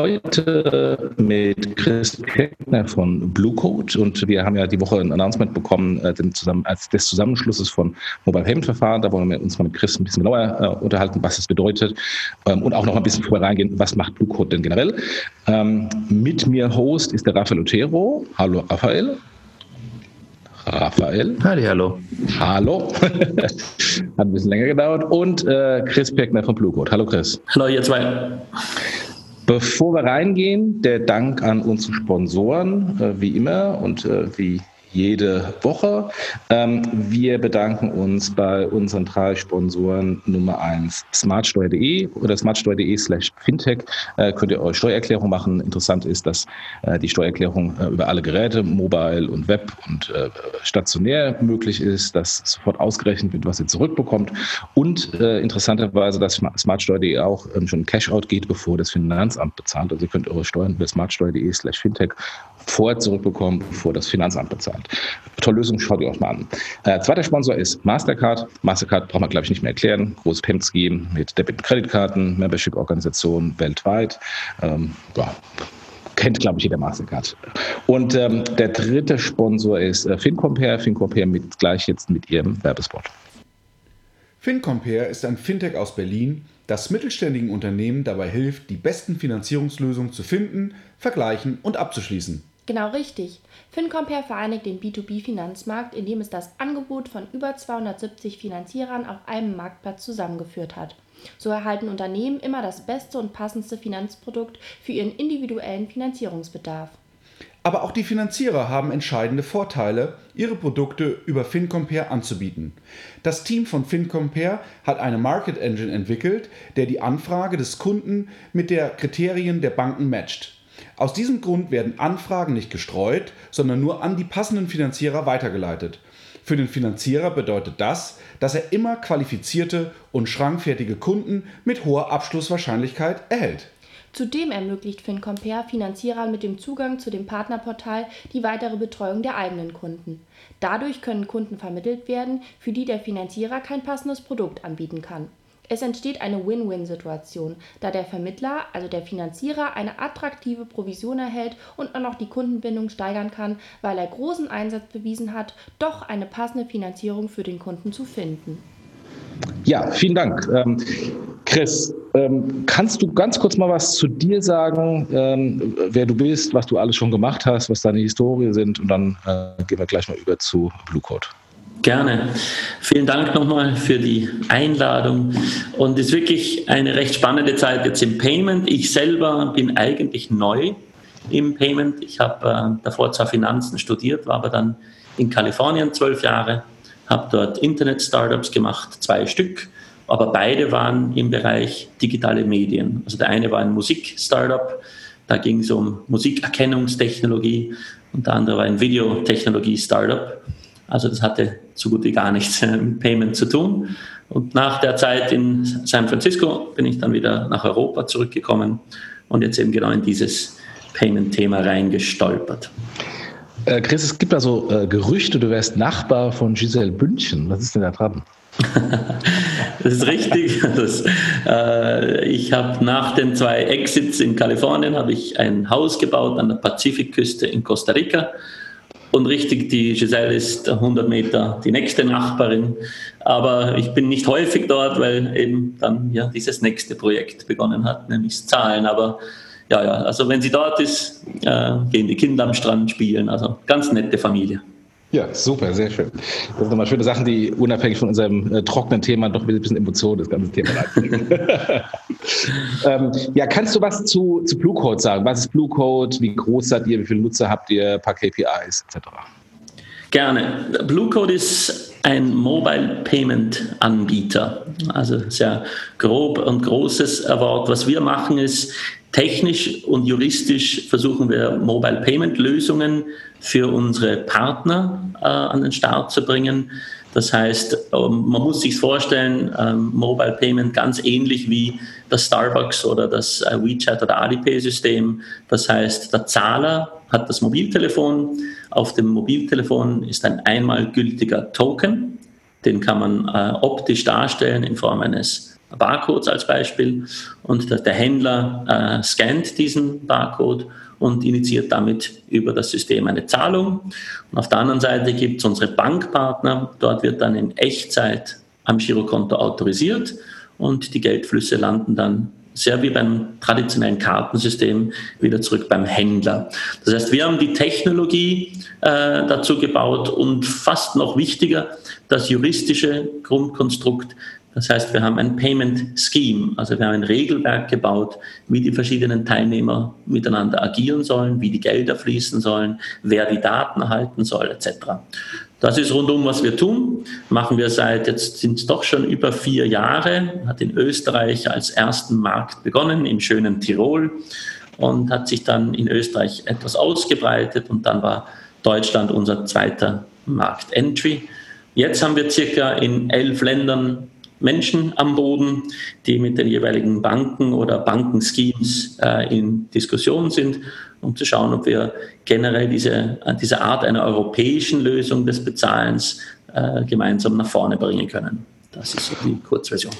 Heute mit Chris Keckner von Bluecode und wir haben ja die Woche ein Announcement bekommen äh, zusammen, als des Zusammenschlusses von Mobile Payment Verfahren. Da wollen wir uns mal mit Chris ein bisschen genauer äh, unterhalten, was das bedeutet ähm, und auch noch ein bisschen vorher reingehen, was macht Bluecode denn generell. Ähm, mit mir Host ist der Rafael Otero. Hallo Rafael. Raphael. Halli, hallo. Hallo. Hat ein bisschen länger gedauert. Und äh, Chris Peckner von Bluecode. Hallo Chris. Hallo ihr zwei. Bevor wir reingehen, der Dank an unsere Sponsoren, äh, wie immer und äh, wie jede Woche. Ähm, wir bedanken uns bei unseren drei Sponsoren Nummer eins smartsteuer.de oder smartsteuer.de slash fintech äh, könnt ihr eure Steuererklärung machen. Interessant ist, dass äh, die Steuererklärung äh, über alle Geräte, mobile und web und stationär möglich ist, dass sofort ausgerechnet wird, was ihr zurückbekommt und interessanterweise, dass smartsteuer.de auch ähm, schon Cashout geht, bevor das Finanzamt bezahlt. Also ihr könnt eure Steuern über smartsteuer.de slash fintech vorher zurückbekommen, bevor das Finanzamt bezahlt. Tolle Lösung, schaut ihr euch mal an. Äh, zweiter Sponsor ist Mastercard. Mastercard braucht man, glaube ich, nicht mehr erklären. Großes Payment-Scheme mit Debit- und Kreditkarten, Membership-Organisation weltweit. Ähm, ja, kennt, glaube ich, jeder Mastercard. Und ähm, der dritte Sponsor ist äh, FinCompare. FinCompare mit, gleich jetzt mit ihrem Werbespot. FinCompare ist ein Fintech aus Berlin, das mittelständigen Unternehmen dabei hilft, die besten Finanzierungslösungen zu finden, vergleichen und abzuschließen. Genau richtig. FinCompare vereinigt den B2B-Finanzmarkt, indem es das Angebot von über 270 Finanzierern auf einem Marktplatz zusammengeführt hat. So erhalten Unternehmen immer das beste und passendste Finanzprodukt für ihren individuellen Finanzierungsbedarf. Aber auch die Finanzierer haben entscheidende Vorteile, ihre Produkte über FinCompare anzubieten. Das Team von FinCompare hat eine Market Engine entwickelt, der die Anfrage des Kunden mit der Kriterien der Banken matcht. Aus diesem Grund werden Anfragen nicht gestreut, sondern nur an die passenden Finanzierer weitergeleitet. Für den Finanzierer bedeutet das, dass er immer qualifizierte und schrankfertige Kunden mit hoher Abschlusswahrscheinlichkeit erhält. Zudem ermöglicht FinCompare Finanzierern mit dem Zugang zu dem Partnerportal die weitere Betreuung der eigenen Kunden. Dadurch können Kunden vermittelt werden, für die der Finanzierer kein passendes Produkt anbieten kann. Es entsteht eine Win-Win-Situation, da der Vermittler, also der Finanzierer, eine attraktive Provision erhält und auch noch die Kundenbindung steigern kann, weil er großen Einsatz bewiesen hat, doch eine passende Finanzierung für den Kunden zu finden. Ja, vielen Dank. Ähm, Chris, ähm, kannst du ganz kurz mal was zu dir sagen, ähm, wer du bist, was du alles schon gemacht hast, was deine Historie sind und dann äh, gehen wir gleich mal über zu Blue Code. Gerne. Vielen Dank nochmal für die Einladung. Und es ist wirklich eine recht spannende Zeit jetzt im Payment. Ich selber bin eigentlich neu im Payment. Ich habe äh, davor zwar Finanzen studiert, war aber dann in Kalifornien zwölf Jahre, habe dort Internet-Startups gemacht, zwei Stück, aber beide waren im Bereich digitale Medien. Also der eine war ein Musik-Startup, da ging es um Musikerkennungstechnologie und der andere war ein Videotechnologie-Startup. Also das hatte so gut wie gar nichts mit Payment zu tun. Und nach der Zeit in San Francisco bin ich dann wieder nach Europa zurückgekommen und jetzt eben genau in dieses Payment-Thema reingestolpert. Äh, Chris, es gibt da so äh, Gerüchte, du wärst Nachbar von Giselle Bündchen. Was ist denn da dran? das ist richtig. Das, äh, ich habe nach den zwei Exits in Kalifornien habe ich ein Haus gebaut an der Pazifikküste in Costa Rica und richtig, die Giselle ist 100 Meter die nächste Nachbarin. Aber ich bin nicht häufig dort, weil eben dann ja dieses nächste Projekt begonnen hat, nämlich Zahlen. Aber ja, ja, also wenn sie dort ist, äh, gehen die Kinder am Strand spielen. Also ganz nette Familie. Ja, super, sehr schön. Das sind nochmal schöne Sachen, die unabhängig von unserem äh, trockenen Thema doch ein bisschen Emotionen das ganze Thema ähm, Ja, kannst du was zu, zu Blue Code sagen? Was ist Blue Code? Wie groß seid ihr? Wie viele Nutzer habt ihr? Ein paar KPIs etc. Gerne. Blue Code ist ein Mobile Payment Anbieter. Also sehr grob und großes Wort. Was wir machen ist, technisch und juristisch versuchen wir Mobile Payment Lösungen für unsere Partner äh, an den Start zu bringen. Das heißt, ähm, man muss sich vorstellen, ähm, Mobile Payment ganz ähnlich wie das Starbucks oder das äh, WeChat oder Alipay-System. Das heißt, der Zahler hat das Mobiltelefon. Auf dem Mobiltelefon ist ein einmal gültiger Token. Den kann man äh, optisch darstellen in Form eines Barcodes als Beispiel. Und der, Händler äh, scannt diesen Barcode und initiiert damit über das System eine Zahlung. Und auf der anderen Seite gibt es unsere Bankpartner. Dort wird dann in Echtzeit am Girokonto autorisiert und die Geldflüsse landen dann sehr wie beim traditionellen Kartensystem wieder zurück beim Händler. Das heißt, wir haben die Technologie äh, dazu gebaut und fast noch wichtiger, das juristische Grundkonstrukt das heißt, wir haben ein Payment Scheme, also wir haben ein Regelwerk gebaut, wie die verschiedenen Teilnehmer miteinander agieren sollen, wie die Gelder fließen sollen, wer die Daten erhalten soll, etc. Das ist rundum, was wir tun. Machen wir seit, jetzt sind es doch schon über vier Jahre, hat in Österreich als ersten Markt begonnen, im schönen Tirol und hat sich dann in Österreich etwas ausgebreitet und dann war Deutschland unser zweiter Markt-Entry. Jetzt haben wir circa in elf Ländern Menschen am Boden, die mit den jeweiligen Banken oder Bankenschemes äh, in Diskussion sind, um zu schauen, ob wir generell diese, diese Art einer europäischen Lösung des Bezahlens äh, gemeinsam nach vorne bringen können. Das ist so die Kurzversion.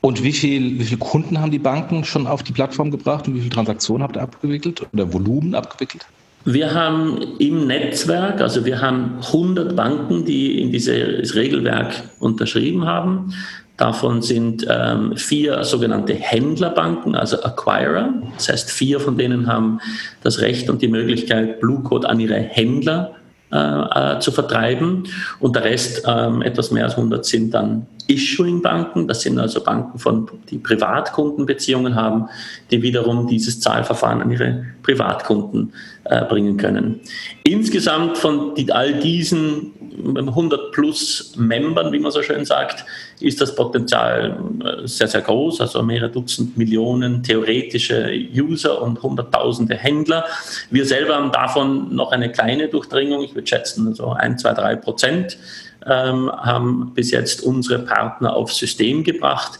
Und wie, viel, wie viele Kunden haben die Banken schon auf die Plattform gebracht und wie viele Transaktionen habt ihr abgewickelt oder Volumen abgewickelt? Wir haben im Netzwerk, also wir haben 100 Banken, die in dieses Regelwerk unterschrieben haben. Davon sind ähm, vier sogenannte Händlerbanken, also Acquirer. Das heißt, vier von denen haben das Recht und die Möglichkeit, Blue Code an ihre Händler äh, äh, zu vertreiben. Und der Rest, ähm, etwas mehr als 100, sind dann Issuing-Banken. Das sind also Banken, von, die Privatkundenbeziehungen haben, die wiederum dieses Zahlverfahren an ihre Privatkunden äh, bringen können. Insgesamt von all diesen 100 plus Membern, wie man so schön sagt, ist das Potenzial äh, sehr, sehr groß, also mehrere Dutzend Millionen theoretische User und Hunderttausende Händler. Wir selber haben davon noch eine kleine Durchdringung, ich würde schätzen, so ein, zwei, drei Prozent ähm, haben bis jetzt unsere Partner aufs System gebracht.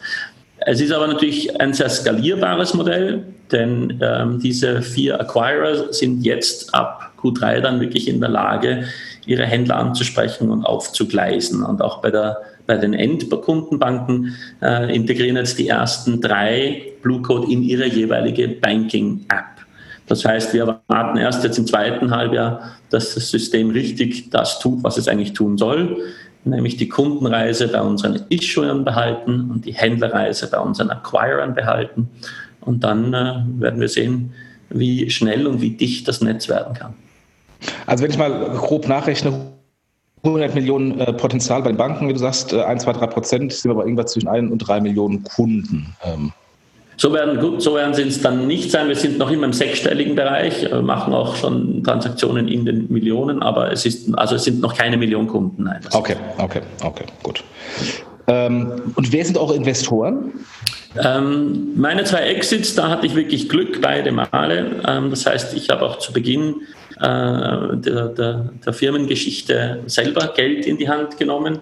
Es ist aber natürlich ein sehr skalierbares Modell, denn ähm, diese vier Acquirer sind jetzt ab Q3 dann wirklich in der Lage, ihre Händler anzusprechen und aufzugleisen. Und auch bei, der, bei den Endkundenbanken äh, integrieren jetzt die ersten drei Blue Code in ihre jeweilige Banking-App. Das heißt, wir erwarten erst jetzt im zweiten Halbjahr, dass das System richtig das tut, was es eigentlich tun soll, nämlich die Kundenreise bei unseren Issuern behalten und die Händlerreise bei unseren Acquirern behalten. Und dann äh, werden wir sehen, wie schnell und wie dicht das Netz werden kann. Also wenn ich mal grob nachrechne, 100 Millionen äh, Potenzial bei den Banken, wie du sagst, äh, 1, 2, 3 Prozent, sind wir aber irgendwas zwischen 1 und 3 Millionen Kunden. Ähm. So werden, gut, so werden sie es dann nicht sein. Wir sind noch immer im sechsstelligen Bereich, äh, machen auch schon Transaktionen in den Millionen, aber es ist, also es sind noch keine Millionen Kunden. Nein, okay, okay, okay, gut. Ähm, und wer sind eure Investoren? Ähm, meine zwei Exits, da hatte ich wirklich Glück beide Male. Ähm, das heißt, ich habe auch zu Beginn äh, der, der, der, Firmengeschichte selber Geld in die Hand genommen.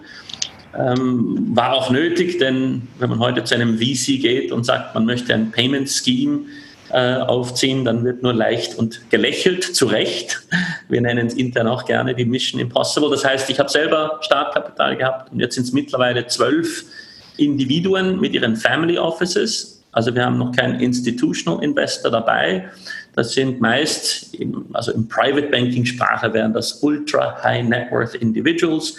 Ähm, war auch nötig, denn wenn man heute zu einem VC geht und sagt, man möchte ein Payment Scheme äh, aufziehen, dann wird nur leicht und gelächelt, zu Recht. Wir nennen es intern auch gerne die Mission Impossible. Das heißt, ich habe selber Startkapital gehabt und jetzt sind es mittlerweile zwölf Individuen mit ihren Family Offices. Also wir haben noch keinen Institutional Investor dabei. Das sind meist, im, also im Private Banking Sprache wären das Ultra High Net Worth Individuals,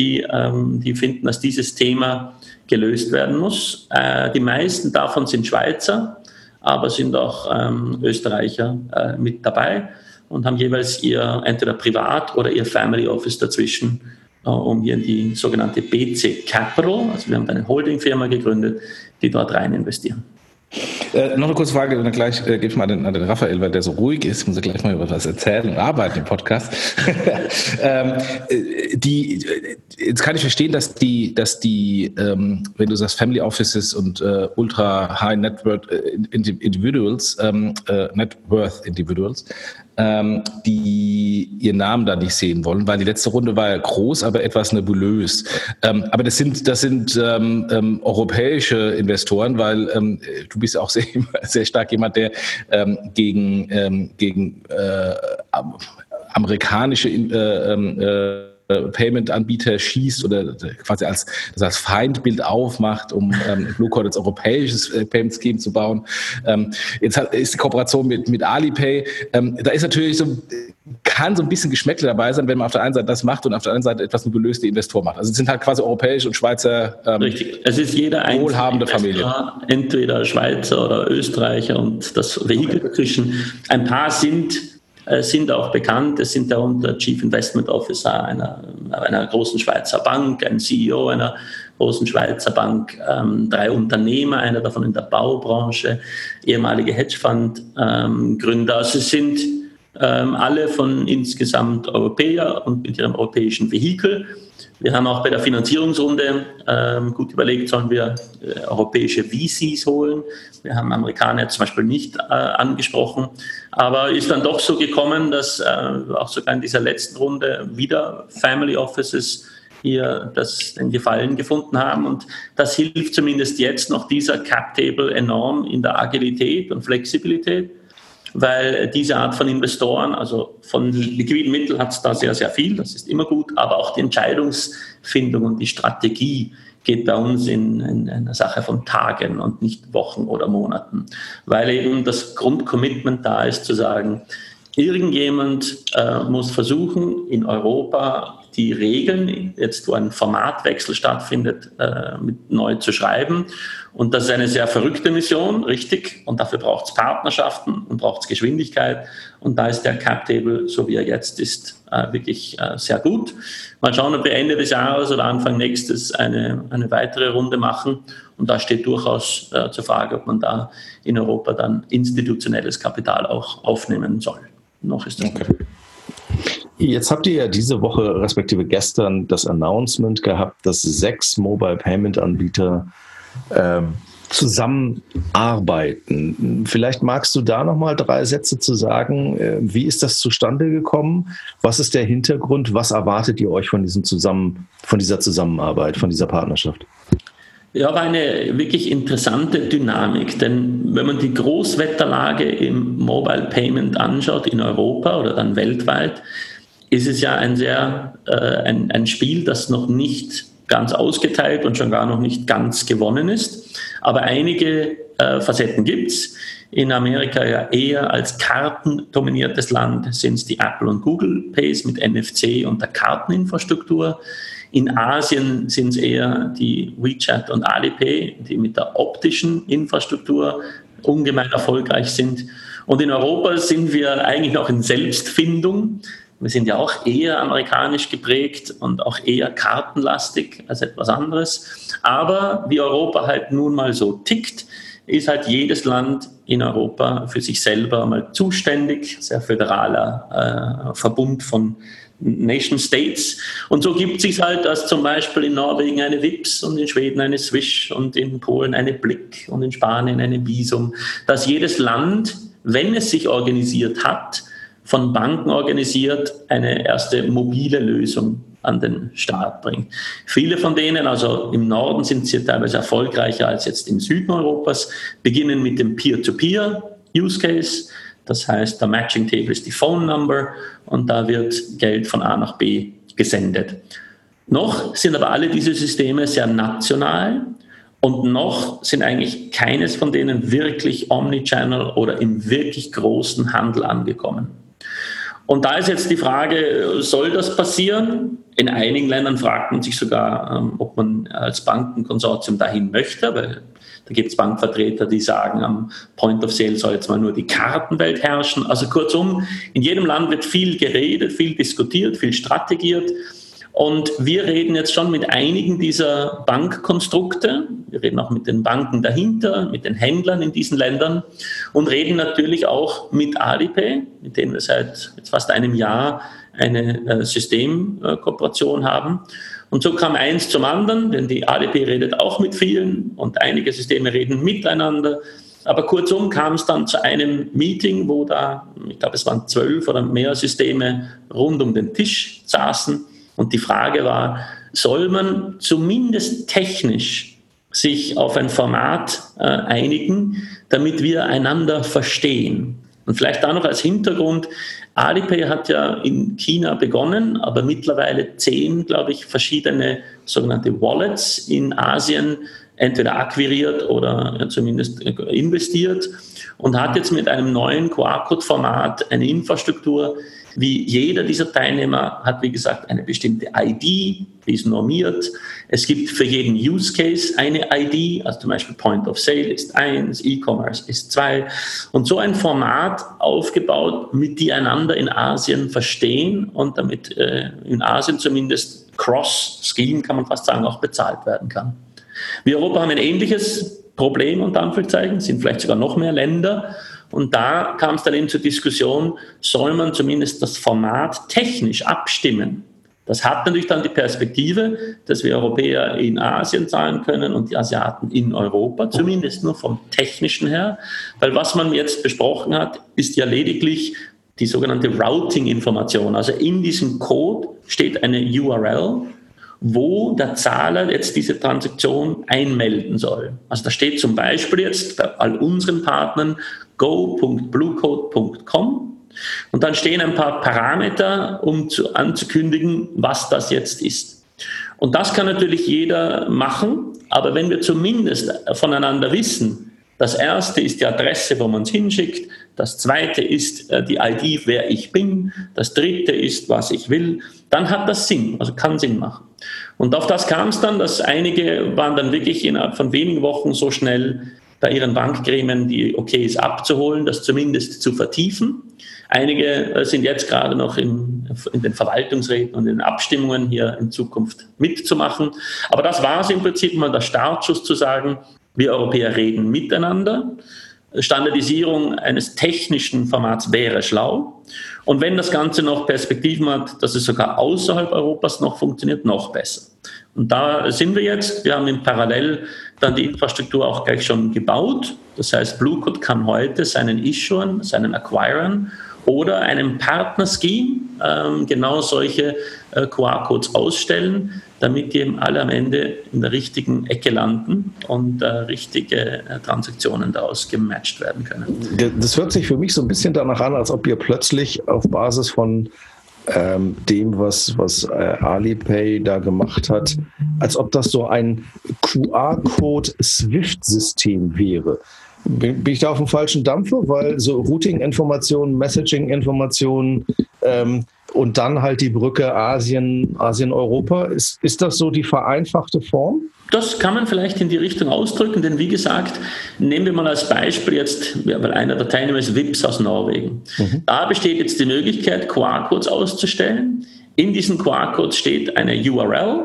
die, ähm, die finden, dass dieses Thema gelöst werden muss. Äh, die meisten davon sind Schweizer, aber sind auch ähm, Österreicher äh, mit dabei und haben jeweils ihr entweder Privat- oder ihr Family Office dazwischen, äh, um hier in die sogenannte BC Capital, also wir haben eine Holdingfirma gegründet, die dort rein investieren. Äh, noch eine kurze Frage, dann gleich äh, gebe ich mal an den, an den Raphael, weil der so ruhig ist, muss er gleich mal über was erzählen und arbeiten im Podcast. ähm, äh, die, äh, jetzt kann ich verstehen, dass die, dass die, ähm, wenn du sagst Family Offices und äh, ultra high net worth äh, individuals, ähm, net worth individuals, ähm, die ihren Namen da nicht sehen wollen, weil die letzte Runde war ja groß, aber etwas nebulös. Ähm, aber das sind, das sind ähm, ähm europäische Investoren, weil ähm, du bist auch sehr, sehr stark jemand, der ähm, gegen, gegen äh, amerikanische äh, äh, Payment-Anbieter schießt oder quasi als, das als Feindbild aufmacht, um ähm, Bluecode als europäisches äh, Payment-Scheme zu bauen. Ähm, jetzt hat, ist die Kooperation mit, mit Alipay. Ähm, da ist natürlich so, kann so ein bisschen Geschmäckle dabei sein, wenn man auf der einen Seite das macht und auf der anderen Seite etwas nur gelöste Investor macht. Also es sind halt quasi europäische und Schweizer ähm, Richtig. Es ist jeder wohlhabende Familie. Entweder Schweizer oder Österreicher und das Vehikel okay. dazwischen. Ein paar sind äh, sind auch bekannt. Es sind darunter Chief Investment Officer einer, einer großen Schweizer Bank, ein CEO einer großen Schweizer Bank, ähm, drei Unternehmer, einer davon in der Baubranche, ehemalige Hedgefonds-Gründer. Ähm, also es sind ähm, alle von insgesamt Europäer und mit ihrem europäischen Vehikel. Wir haben auch bei der Finanzierungsrunde ähm, gut überlegt, sollen wir äh, europäische VCs holen. Wir haben Amerikaner zum Beispiel nicht äh, angesprochen, aber ist dann doch so gekommen, dass äh, auch sogar in dieser letzten Runde wieder Family Offices hier das, den Gefallen gefunden haben. Und das hilft zumindest jetzt noch dieser Cap Table enorm in der Agilität und Flexibilität weil diese Art von Investoren, also von liquiden Mitteln hat es da sehr, sehr viel, das ist immer gut, aber auch die Entscheidungsfindung und die Strategie geht bei uns in, in einer Sache von Tagen und nicht Wochen oder Monaten, weil eben das Grundcommitment da ist zu sagen, irgendjemand äh, muss versuchen, in Europa die Regeln, jetzt wo ein Formatwechsel stattfindet, äh, mit neu zu schreiben. Und das ist eine sehr verrückte Mission, richtig. Und dafür braucht es Partnerschaften und braucht es Geschwindigkeit. Und da ist der Cap Table, so wie er jetzt ist, äh, wirklich äh, sehr gut. Mal schauen, ob wir Ende des Jahres oder Anfang nächstes eine, eine weitere Runde machen. Und da steht durchaus äh, zur Frage, ob man da in Europa dann institutionelles Kapital auch aufnehmen soll. Noch ist das. Okay. Jetzt habt ihr ja diese Woche, respektive gestern, das Announcement gehabt, dass sechs Mobile Payment Anbieter ähm, zusammenarbeiten. Vielleicht magst du da noch mal drei Sätze zu sagen. Äh, wie ist das zustande gekommen? Was ist der Hintergrund? Was erwartet ihr euch von, diesem Zusammen, von dieser Zusammenarbeit, von dieser Partnerschaft? Ja, war eine wirklich interessante Dynamik, denn wenn man die Großwetterlage im Mobile Payment anschaut in Europa oder dann weltweit, ist es ja ein sehr äh, ein, ein Spiel, das noch nicht ganz ausgeteilt und schon gar noch nicht ganz gewonnen ist. Aber einige äh, Facetten gibt's. In Amerika ja eher als kartendominiertes Land sind es die Apple und Google Pays mit NFC und der Karteninfrastruktur. In Asien sind es eher die WeChat und Alipay, die mit der optischen Infrastruktur ungemein erfolgreich sind. Und in Europa sind wir eigentlich noch in Selbstfindung. Wir sind ja auch eher amerikanisch geprägt und auch eher kartenlastig als etwas anderes. Aber wie Europa halt nun mal so tickt, ist halt jedes Land in Europa für sich selber mal zuständig, sehr föderaler äh, Verbund von Nation States. Und so gibt es sich halt, dass zum Beispiel in Norwegen eine WIPS und in Schweden eine Swish und in Polen eine Blick und in Spanien eine Visum, dass jedes Land, wenn es sich organisiert hat, von Banken organisiert eine erste mobile Lösung an den Start bringt. Viele von denen, also im Norden sind sie teilweise erfolgreicher als jetzt im Süden Europas, beginnen mit dem Peer-to-Peer-Use Case. Das heißt, der Matching Table ist die Phone Number und da wird Geld von A nach B gesendet. Noch sind aber alle diese Systeme sehr national und noch sind eigentlich keines von denen wirklich Omnichannel oder im wirklich großen Handel angekommen. Und da ist jetzt die Frage, soll das passieren? In einigen Ländern fragt man sich sogar, ähm, ob man als Bankenkonsortium dahin möchte, weil da gibt es Bankvertreter, die sagen, am Point of Sale soll jetzt mal nur die Kartenwelt herrschen. Also kurzum, in jedem Land wird viel geredet, viel diskutiert, viel strategiert. Und wir reden jetzt schon mit einigen dieser Bankkonstrukte, wir reden auch mit den Banken dahinter, mit den Händlern in diesen Ländern und reden natürlich auch mit Alipay, mit denen wir seit jetzt fast einem Jahr eine äh, Systemkooperation haben. Und so kam eins zum anderen, denn die ADP redet auch mit vielen und einige Systeme reden miteinander. Aber kurzum kam es dann zu einem Meeting, wo da, ich glaube, es waren zwölf oder mehr Systeme rund um den Tisch saßen. Und die Frage war, soll man zumindest technisch sich auf ein Format äh, einigen, damit wir einander verstehen? Und vielleicht da noch als Hintergrund, Alipay hat ja in China begonnen, aber mittlerweile zehn, glaube ich, verschiedene sogenannte Wallets in Asien entweder akquiriert oder zumindest investiert und hat jetzt mit einem neuen QR-Code-Format eine Infrastruktur, wie jeder dieser Teilnehmer hat, wie gesagt, eine bestimmte ID, die ist normiert. Es gibt für jeden Use Case eine ID, also zum Beispiel Point of Sale ist eins, E-Commerce ist zwei. Und so ein Format aufgebaut, mit die einander in Asien verstehen und damit äh, in Asien zumindest Cross-Scheme, kann man fast sagen, auch bezahlt werden kann. Wir Europa haben ein ähnliches Problem, unter Anführungszeichen, sind vielleicht sogar noch mehr Länder. Und da kam es dann eben zur Diskussion, soll man zumindest das Format technisch abstimmen? Das hat natürlich dann die Perspektive, dass wir Europäer in Asien zahlen können und die Asiaten in Europa, zumindest nur vom technischen her. Weil was man jetzt besprochen hat, ist ja lediglich die sogenannte Routing-Information. Also in diesem Code steht eine URL wo der Zahler jetzt diese Transaktion einmelden soll. Also da steht zum Beispiel jetzt bei all unseren Partnern go.bluecode.com und dann stehen ein paar Parameter, um zu, anzukündigen, was das jetzt ist. Und das kann natürlich jeder machen, aber wenn wir zumindest voneinander wissen, das erste ist die Adresse, wo man es hinschickt. Das zweite ist äh, die ID, wer ich bin. Das dritte ist, was ich will. Dann hat das Sinn, also kann Sinn machen. Und auf das kam es dann, dass einige waren dann wirklich innerhalb von wenigen Wochen so schnell bei ihren Bankgremien die OKs abzuholen, das zumindest zu vertiefen. Einige äh, sind jetzt gerade noch in, in, den Verwaltungsräten und in den Abstimmungen hier in Zukunft mitzumachen. Aber das war es im Prinzip mal der Startschuss zu sagen, wir Europäer reden miteinander. Standardisierung eines technischen Formats wäre schlau. Und wenn das Ganze noch Perspektiven hat, dass es sogar außerhalb Europas noch funktioniert, noch besser. Und da sind wir jetzt. Wir haben in Parallel dann die Infrastruktur auch gleich schon gebaut. Das heißt, Bluecode kann heute seinen Issuern, seinen Acquirern oder einem Partner-Scheme ähm, genau solche äh, QR-Codes ausstellen, damit die eben alle am Ende in der richtigen Ecke landen und äh, richtige äh, Transaktionen daraus gematcht werden können. Das hört sich für mich so ein bisschen danach an, als ob ihr plötzlich auf Basis von ähm, dem, was, was äh, Alipay da gemacht hat, als ob das so ein QR-Code-SWIFT-System wäre. Bin, bin, ich da auf dem falschen Dampfer? Weil so Routing-Informationen, Messaging-Informationen ähm, und dann halt die Brücke Asien, Asien-Europa, ist, ist das so die vereinfachte Form? Das kann man vielleicht in die Richtung ausdrücken, denn wie gesagt, nehmen wir mal als Beispiel jetzt, weil einer der Teilnehmer ist WIPS aus Norwegen. Mhm. Da besteht jetzt die Möglichkeit, QR-Codes auszustellen. In diesen QR-Codes steht eine URL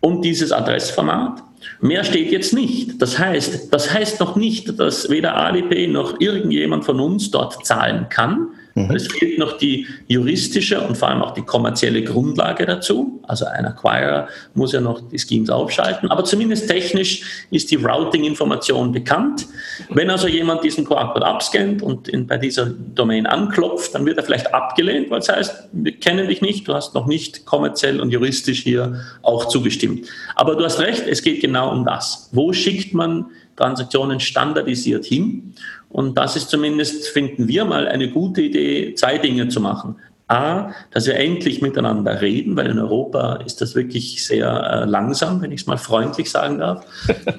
und dieses Adressformat. Mehr steht jetzt nicht. Das heißt, das heißt noch nicht, dass weder Alipay noch irgendjemand von uns dort zahlen kann. Mhm. Es fehlt noch die juristische und vor allem auch die kommerzielle Grundlage dazu. Also ein Acquirer muss ja noch die Schemes aufschalten. Aber zumindest technisch ist die Routing-Information bekannt. Wenn also jemand diesen QR-Code abscannt und in, bei dieser Domain anklopft, dann wird er vielleicht abgelehnt, weil es heißt, wir kennen dich nicht, du hast noch nicht kommerziell und juristisch hier auch zugestimmt. Aber du hast recht, es geht genau um das. Wo schickt man Transaktionen standardisiert hin? Und das ist zumindest, finden wir mal, eine gute Idee, zwei Dinge zu machen. A, dass wir endlich miteinander reden, weil in Europa ist das wirklich sehr äh, langsam, wenn ich es mal freundlich sagen darf.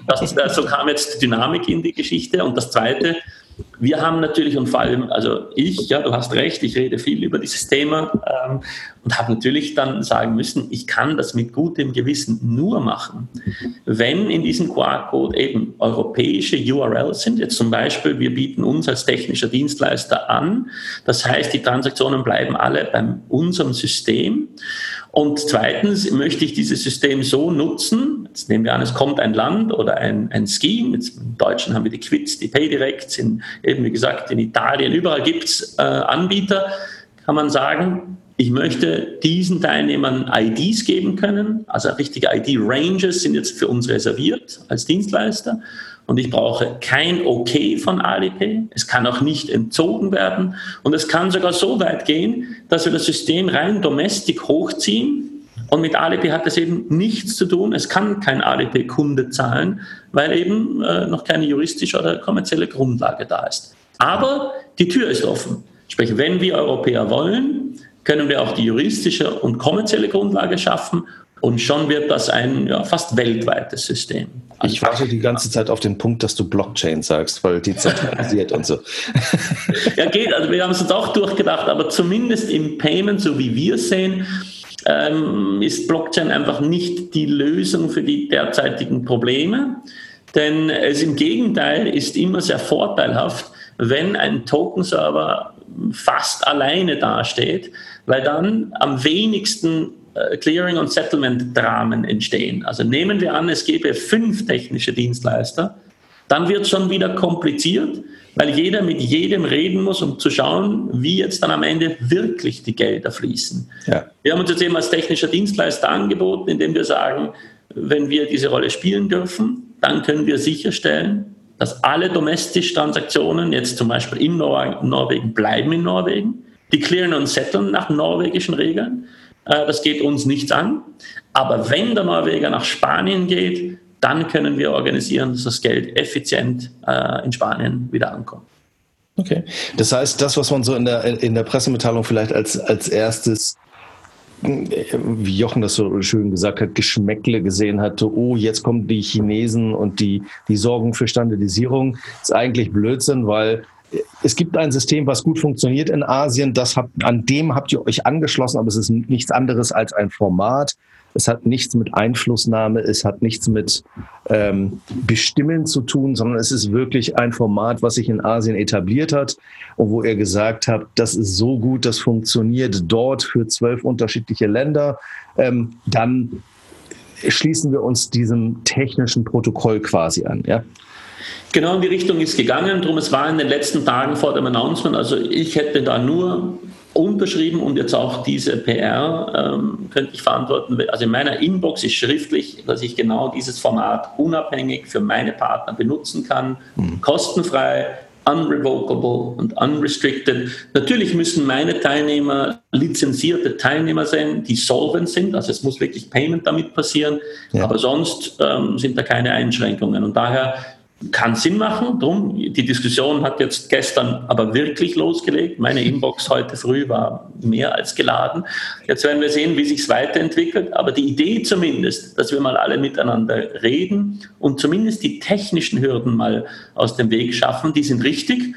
Das, äh, so kam jetzt Dynamik in die Geschichte. Und das Zweite, wir haben natürlich und vor allem, also ich, ja, du hast recht, ich rede viel über dieses Thema ähm, und habe natürlich dann sagen müssen, ich kann das mit gutem Gewissen nur machen, wenn in diesem QR-Code eben europäische URLs sind. Jetzt zum Beispiel, wir bieten uns als technischer Dienstleister an. Das heißt, die Transaktionen bleiben alle bei unserem System. Und zweitens möchte ich dieses System so nutzen, jetzt nehmen wir an, es kommt ein Land oder ein, ein Scheme, jetzt im Deutschen haben wir die Quids, die PayDirects, in, eben wie gesagt in Italien, überall gibt es äh, Anbieter, kann man sagen, ich möchte diesen Teilnehmern IDs geben können, also richtige ID-Ranges sind jetzt für uns reserviert als Dienstleister und ich brauche kein Okay von Alipay. Es kann auch nicht entzogen werden und es kann sogar so weit gehen, dass wir das System rein domestic hochziehen und mit Alipay hat es eben nichts zu tun. Es kann kein Alipay-Kunde zahlen, weil eben äh, noch keine juristische oder kommerzielle Grundlage da ist. Aber die Tür ist offen. Sprich, wenn wir Europäer wollen, können wir auch die juristische und kommerzielle Grundlage schaffen und schon wird das ein ja, fast weltweites System. Ich warte die ganze Zeit auf den Punkt, dass du Blockchain sagst, weil die zentralisiert und so. Ja, geht. Also wir haben es uns auch durchgedacht, aber zumindest im Payment, so wie wir es sehen, ähm, ist Blockchain einfach nicht die Lösung für die derzeitigen Probleme. Denn es im Gegenteil ist immer sehr vorteilhaft, wenn ein Token-Server fast alleine dasteht, weil dann am wenigsten Clearing- und Settlement-Dramen entstehen. Also nehmen wir an, es gäbe fünf technische Dienstleister, dann wird es schon wieder kompliziert, weil jeder mit jedem reden muss, um zu schauen, wie jetzt dann am Ende wirklich die Gelder fließen. Ja. Wir haben uns jetzt eben als technischer Dienstleister angeboten, indem wir sagen, wenn wir diese Rolle spielen dürfen, dann können wir sicherstellen, dass alle Domestic-Transaktionen jetzt zum Beispiel in Nor Norwegen bleiben in Norwegen. Die clearen und setteln nach norwegischen Regeln. Äh, das geht uns nichts an. Aber wenn der Norweger nach Spanien geht, dann können wir organisieren, dass das Geld effizient äh, in Spanien wieder ankommt. Okay. Das heißt, das, was man so in der, in der Pressemitteilung vielleicht als, als erstes wie Jochen das so schön gesagt hat, Geschmäckle gesehen hatte, oh, jetzt kommen die Chinesen und die, die sorgen für Standardisierung, ist eigentlich Blödsinn, weil es gibt ein System, was gut funktioniert in Asien. Das habt, an dem habt ihr euch angeschlossen, aber es ist nichts anderes als ein Format. Es hat nichts mit Einflussnahme, es hat nichts mit ähm, Bestimmen zu tun, sondern es ist wirklich ein Format, was sich in Asien etabliert hat und wo ihr gesagt habt, das ist so gut, das funktioniert dort für zwölf unterschiedliche Länder. Ähm, dann schließen wir uns diesem technischen Protokoll quasi an. Ja? Genau in die Richtung ist gegangen. Drum es war in den letzten Tagen vor dem Announcement. Also ich hätte da nur unterschrieben und jetzt auch diese PR ähm, könnte ich verantworten. Also in meiner Inbox ist schriftlich, dass ich genau dieses Format unabhängig für meine Partner benutzen kann, mhm. kostenfrei, unrevocable und unrestricted. Natürlich müssen meine Teilnehmer lizenzierte Teilnehmer sein, die solvent sind. Also es muss wirklich Payment damit passieren, ja. aber sonst ähm, sind da keine Einschränkungen. Und daher kann Sinn machen. Drum, die Diskussion hat jetzt gestern aber wirklich losgelegt. Meine Inbox heute früh war mehr als geladen. Jetzt werden wir sehen, wie sich es weiterentwickelt. Aber die Idee zumindest, dass wir mal alle miteinander reden und zumindest die technischen Hürden mal aus dem Weg schaffen, die sind richtig.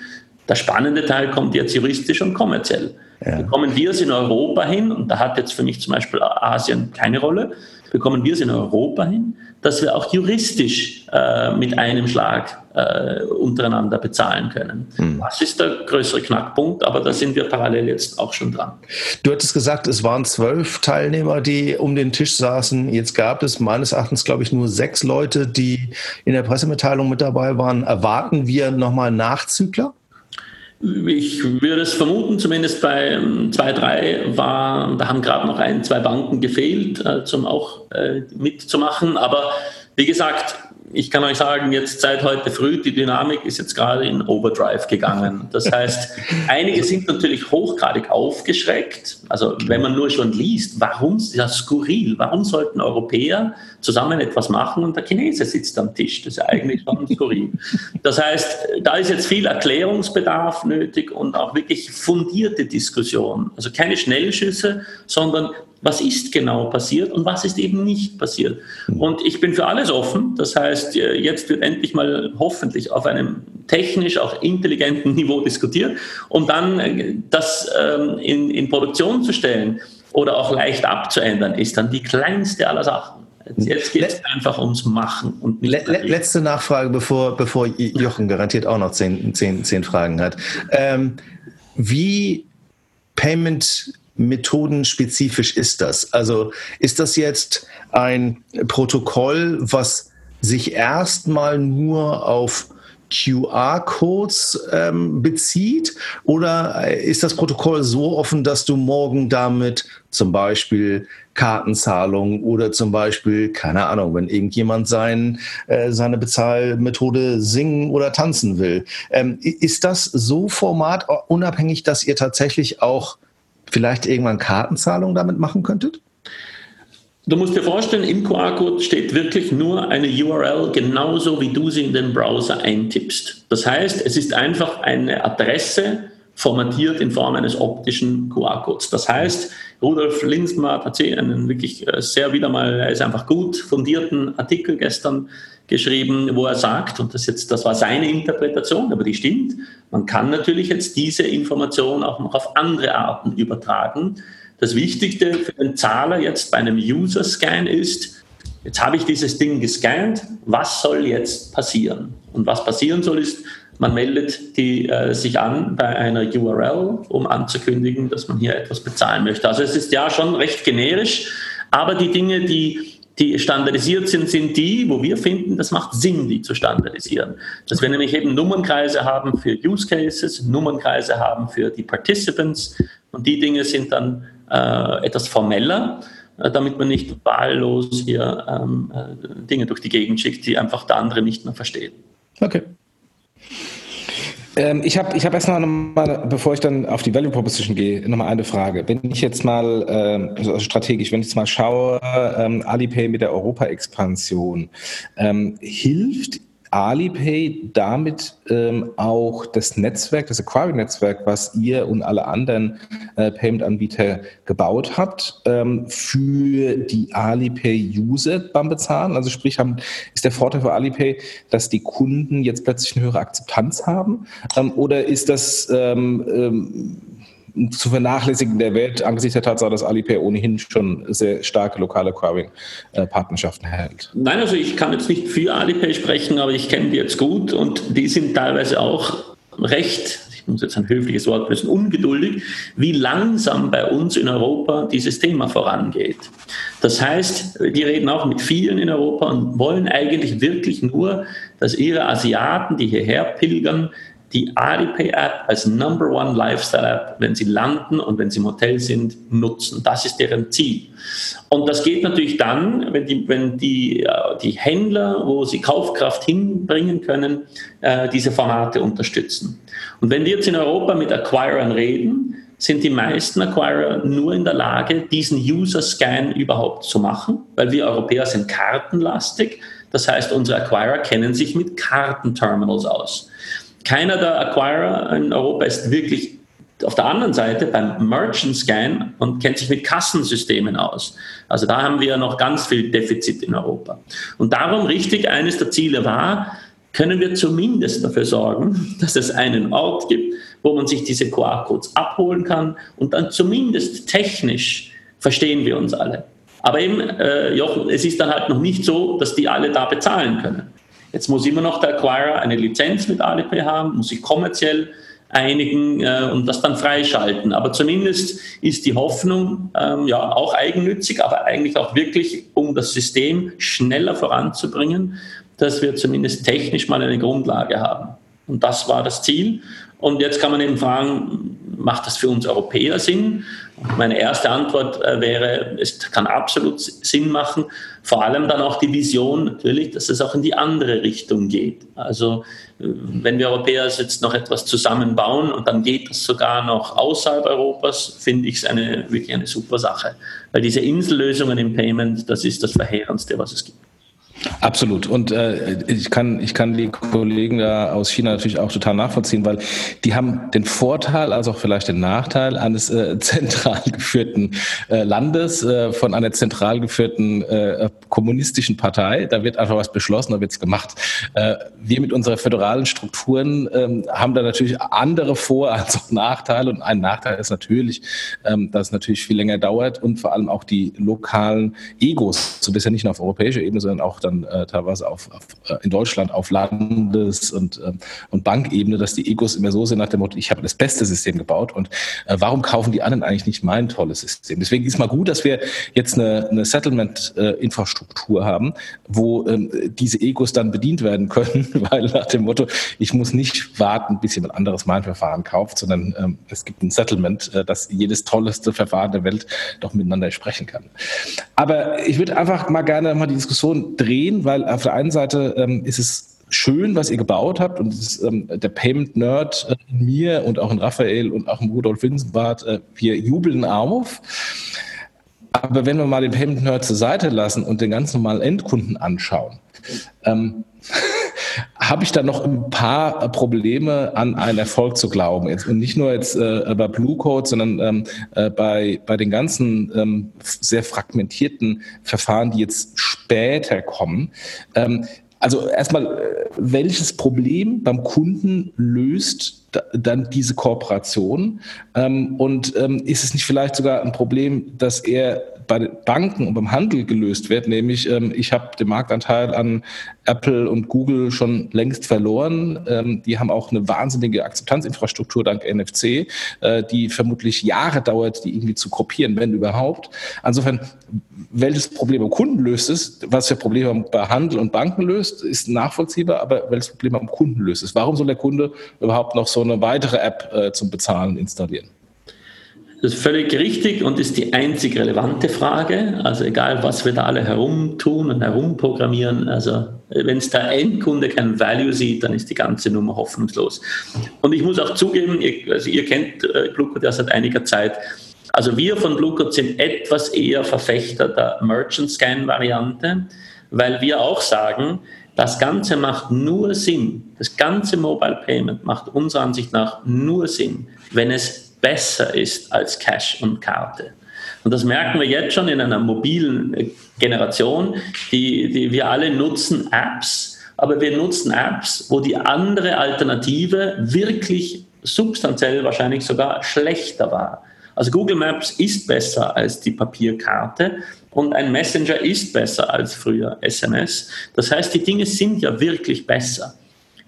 Der spannende Teil kommt jetzt juristisch und kommerziell. Ja. Bekommen wir es in Europa hin, und da hat jetzt für mich zum Beispiel Asien keine Rolle, bekommen wir es in Europa hin, dass wir auch juristisch äh, mit einem Schlag äh, untereinander bezahlen können. Hm. Das ist der größere Knackpunkt, aber da sind wir parallel jetzt auch schon dran. Du hattest gesagt, es waren zwölf Teilnehmer, die um den Tisch saßen. Jetzt gab es meines Erachtens, glaube ich, nur sechs Leute, die in der Pressemitteilung mit dabei waren. Erwarten wir nochmal Nachzügler? Ich würde es vermuten, zumindest bei ähm, zwei, drei war, da haben gerade noch ein, zwei Banken gefehlt, äh, zum auch äh, mitzumachen. Aber wie gesagt, ich kann euch sagen, jetzt seit heute früh, die Dynamik ist jetzt gerade in Overdrive gegangen. Das heißt, einige sind natürlich hochgradig aufgeschreckt. Also wenn man nur schon liest, warum, ja skurril, warum sollten Europäer zusammen etwas machen und der Chinese sitzt am Tisch? Das ist ja eigentlich schon skurril. Das heißt, da ist jetzt viel Erklärungsbedarf nötig und auch wirklich fundierte Diskussion. Also keine Schnellschüsse, sondern was ist genau passiert und was ist eben nicht passiert. Mhm. Und ich bin für alles offen. Das heißt, äh, jetzt wird endlich mal hoffentlich auf einem technisch auch intelligenten Niveau diskutiert, um dann äh, das ähm, in, in Produktion zu stellen oder auch leicht abzuändern, ist dann die kleinste aller Sachen. Jetzt geht es einfach ums Machen. Und nicht Letzte Nachfrage, bevor, bevor Jochen garantiert auch noch zehn, zehn, zehn Fragen hat. Ähm, wie Payment methodenspezifisch ist das? Also ist das jetzt ein Protokoll, was sich erstmal nur auf QR-Codes ähm, bezieht? Oder ist das Protokoll so offen, dass du morgen damit zum Beispiel Kartenzahlung oder zum Beispiel, keine Ahnung, wenn irgendjemand sein, äh, seine Bezahlmethode singen oder tanzen will. Ähm, ist das so formatunabhängig, dass ihr tatsächlich auch vielleicht irgendwann Kartenzahlung damit machen könntet? Du musst dir vorstellen, im QR-Code steht wirklich nur eine URL, genauso wie du sie in den Browser eintippst. Das heißt, es ist einfach eine Adresse formatiert in Form eines optischen QR-Codes. Das heißt, Rudolf Linzmer hat einen wirklich äh, sehr wieder mal, er ist einfach gut fundierten Artikel gestern geschrieben, wo er sagt, und das jetzt, das war seine Interpretation, aber die stimmt, man kann natürlich jetzt diese Information auch noch auf andere Arten übertragen. Das Wichtigste für den Zahler jetzt bei einem User-Scan ist, jetzt habe ich dieses Ding gescannt, was soll jetzt passieren? Und was passieren soll ist, man meldet die, äh, sich an bei einer URL, um anzukündigen, dass man hier etwas bezahlen möchte. Also es ist ja schon recht generisch, aber die Dinge, die die standardisiert sind, sind die, wo wir finden, das macht Sinn, die zu standardisieren. Dass wir nämlich eben Nummernkreise haben für Use Cases, Nummernkreise haben für die Participants und die Dinge sind dann äh, etwas formeller, äh, damit man nicht wahllos hier ähm, äh, Dinge durch die Gegend schickt, die einfach der andere nicht mehr versteht. Okay. Ähm, ich habe ich hab erstmal, mal, bevor ich dann auf die Value Proposition gehe, nochmal eine Frage. Wenn ich jetzt mal, ähm, also strategisch, wenn ich jetzt mal schaue, ähm, Alipay mit der Europa-Expansion, ähm, hilft Alipay damit ähm, auch das Netzwerk, das Acquiring-Netzwerk, was ihr und alle anderen äh, Payment-Anbieter gebaut habt, ähm, für die Alipay-User beim Bezahlen? Also sprich, haben, ist der Vorteil für Alipay, dass die Kunden jetzt plötzlich eine höhere Akzeptanz haben? Ähm, oder ist das ähm, ähm, zu vernachlässigen der Welt angesichts der Tatsache, dass Alipay ohnehin schon sehr starke lokale Acquiring-Partnerschaften hält? Nein, also ich kann jetzt nicht für Alipay sprechen, aber ich kenne die jetzt gut und die sind teilweise auch recht, ich muss jetzt ein höfliches Wort benutzen, ungeduldig, wie langsam bei uns in Europa dieses Thema vorangeht. Das heißt, die reden auch mit vielen in Europa und wollen eigentlich wirklich nur, dass ihre Asiaten, die hierher pilgern, die Alipay-App als Number One Lifestyle-App, wenn sie landen und wenn sie im Hotel sind, nutzen. Das ist deren Ziel. Und das geht natürlich dann, wenn die, wenn die, äh, die Händler, wo sie Kaufkraft hinbringen können, äh, diese Formate unterstützen. Und wenn wir jetzt in Europa mit Acquirern reden, sind die meisten Acquirer nur in der Lage, diesen User-Scan überhaupt zu machen, weil wir Europäer sind kartenlastig. Das heißt, unsere Acquirer kennen sich mit Kartenterminals aus. Keiner der Acquirer in Europa ist wirklich auf der anderen Seite beim Merchant Scan und kennt sich mit Kassensystemen aus. Also da haben wir noch ganz viel Defizit in Europa. Und darum richtig eines der Ziele war, können wir zumindest dafür sorgen, dass es einen Ort gibt, wo man sich diese QR-Codes abholen kann und dann zumindest technisch verstehen wir uns alle. Aber eben, äh, Jochen, es ist dann halt noch nicht so, dass die alle da bezahlen können. Jetzt muss immer noch der Acquirer eine Lizenz mit Alipay haben, muss sich kommerziell einigen äh, und das dann freischalten. Aber zumindest ist die Hoffnung ähm, ja auch eigennützig, aber eigentlich auch wirklich, um das System schneller voranzubringen, dass wir zumindest technisch mal eine Grundlage haben. Und das war das Ziel. Und jetzt kann man eben fragen, macht das für uns Europäer Sinn? Meine erste Antwort äh, wäre, es kann absolut Sinn machen, vor allem dann auch die Vision natürlich, dass es auch in die andere Richtung geht. Also äh, wenn wir Europäer jetzt noch etwas zusammenbauen und dann geht das sogar noch außerhalb Europas, finde ich es eine, wirklich eine super Sache. Weil diese Insellösungen im Payment, das ist das Verheerendste, was es gibt. Absolut. Und äh, ich, kann, ich kann die Kollegen da aus China natürlich auch total nachvollziehen, weil die haben den Vorteil, also auch vielleicht den Nachteil eines äh, zentral geführten äh, Landes, äh, von einer zentral geführten äh, kommunistischen Partei. Da wird einfach was beschlossen, da wird's gemacht. Äh, wir mit unseren föderalen Strukturen äh, haben da natürlich andere Vor- als auch Nachteile. Und ein Nachteil ist natürlich, ähm, dass es natürlich viel länger dauert und vor allem auch die lokalen Egos, so bisher nicht nur auf europäischer Ebene, sondern auch dann äh, teilweise auf, auf, äh, in Deutschland auf Landes- und, ähm, und Bankebene, dass die Egos immer so sind nach dem Motto, ich habe das beste System gebaut und äh, warum kaufen die anderen eigentlich nicht mein tolles System? Deswegen ist mal gut, dass wir jetzt eine, eine Settlement-Infrastruktur haben, wo ähm, diese Egos dann bedient werden können, weil nach dem Motto, ich muss nicht warten, bis jemand anderes mein Verfahren kauft, sondern ähm, es gibt ein Settlement, äh, dass jedes tolleste Verfahren der Welt doch miteinander sprechen kann. Aber ich würde einfach mal gerne mal die Diskussion drehen, weil auf der einen Seite ähm, ist es schön, was ihr gebaut habt und ist, ähm, der Payment Nerd äh, in mir und auch in Raphael und auch in Rudolf Winsenbart, äh, wir jubeln auf. Aber wenn wir mal den Payment Nerd zur Seite lassen und den ganz normalen Endkunden anschauen, ähm, habe ich da noch ein paar Probleme an einen Erfolg zu glauben. Jetzt, und nicht nur jetzt äh, bei Blue Code, sondern ähm, äh, bei, bei den ganzen ähm, sehr fragmentierten Verfahren, die jetzt später kommen. Ähm, also erstmal, äh, welches Problem beim Kunden löst dann diese Kooperation? Ähm, und ähm, ist es nicht vielleicht sogar ein Problem, dass er bei den Banken und beim Handel gelöst wird, nämlich ähm, ich habe den Marktanteil an Apple und Google schon längst verloren. Die haben auch eine wahnsinnige Akzeptanzinfrastruktur dank NFC, äh, die vermutlich Jahre dauert, die irgendwie zu kopieren, wenn überhaupt. Insofern, welches Problem am Kunden löst es, was für Probleme bei Handel und Banken löst, ist nachvollziehbar, aber welches Problem am Kunden löst es? Warum soll der Kunde überhaupt noch so eine weitere App äh, zum Bezahlen installieren? Das ist völlig richtig und ist die einzig relevante Frage. Also egal, was wir da alle herumtun und herumprogrammieren, also wenn es der Endkunde kein Value sieht, dann ist die ganze Nummer hoffnungslos. Und ich muss auch zugeben, ihr, also ihr kennt äh, Bluecode ja seit einiger Zeit. Also wir von Bluecode sind etwas eher Verfechter der Merchant Scan Variante, weil wir auch sagen, das Ganze macht nur Sinn. Das ganze Mobile Payment macht unserer Ansicht nach nur Sinn, wenn es besser ist als Cash und Karte. Und das merken wir jetzt schon in einer mobilen äh, Generation, die, die wir alle nutzen Apps, aber wir nutzen Apps, wo die andere Alternative wirklich substanziell wahrscheinlich sogar schlechter war. Also Google Maps ist besser als die Papierkarte und ein Messenger ist besser als früher SMS. Das heißt, die Dinge sind ja wirklich besser.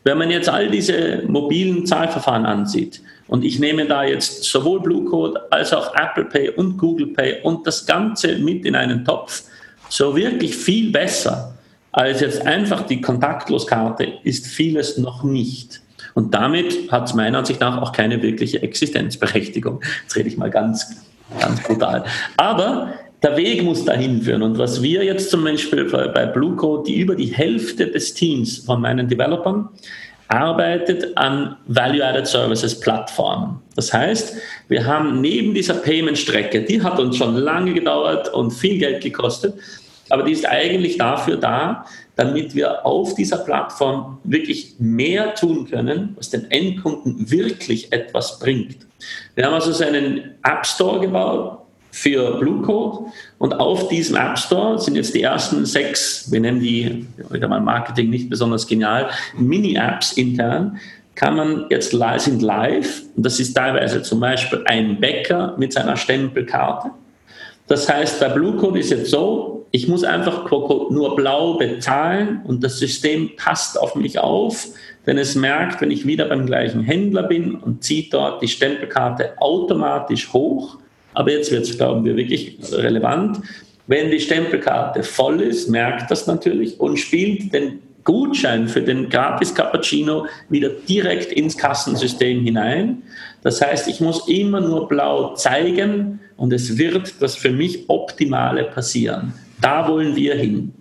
Wenn man jetzt all diese mobilen Zahlverfahren ansieht, und ich nehme da jetzt sowohl Blue Code als auch Apple Pay und Google Pay und das Ganze mit in einen Topf. So wirklich viel besser als jetzt einfach die Kontaktloskarte ist vieles noch nicht. Und damit hat es meiner Ansicht nach auch keine wirkliche Existenzberechtigung. Jetzt rede ich mal ganz, ganz brutal. Aber der Weg muss dahin führen. Und was wir jetzt zum Beispiel bei Blue Code, die über die Hälfte des Teams von meinen Developern arbeitet an Value-Added Services Plattformen. Das heißt, wir haben neben dieser Payment-Strecke, die hat uns schon lange gedauert und viel Geld gekostet, aber die ist eigentlich dafür da, damit wir auf dieser Plattform wirklich mehr tun können, was den Endkunden wirklich etwas bringt. Wir haben also so einen App Store gebaut, für Blue Code. Und auf diesem App Store sind jetzt die ersten sechs, wir nennen die, wieder mal Marketing nicht besonders genial, Mini-Apps intern, kann man jetzt sind live. Und das ist teilweise zum Beispiel ein Bäcker mit seiner Stempelkarte. Das heißt, der Blue Code ist jetzt so, ich muss einfach nur blau bezahlen und das System passt auf mich auf, denn es merkt, wenn ich wieder beim gleichen Händler bin und zieht dort die Stempelkarte automatisch hoch aber jetzt wird es, glauben wir, wirklich relevant. Wenn die Stempelkarte voll ist, merkt das natürlich und spielt den Gutschein für den Gratis Cappuccino wieder direkt ins Kassensystem hinein. Das heißt, ich muss immer nur blau zeigen und es wird das für mich Optimale passieren. Da wollen wir hin.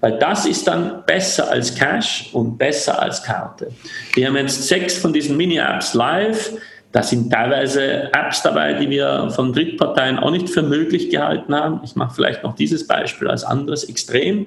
Weil das ist dann besser als Cash und besser als Karte. Wir haben jetzt sechs von diesen Mini-Apps live. Da sind teilweise Apps dabei, die wir von Drittparteien auch nicht für möglich gehalten haben. Ich mache vielleicht noch dieses Beispiel als anderes Extrem.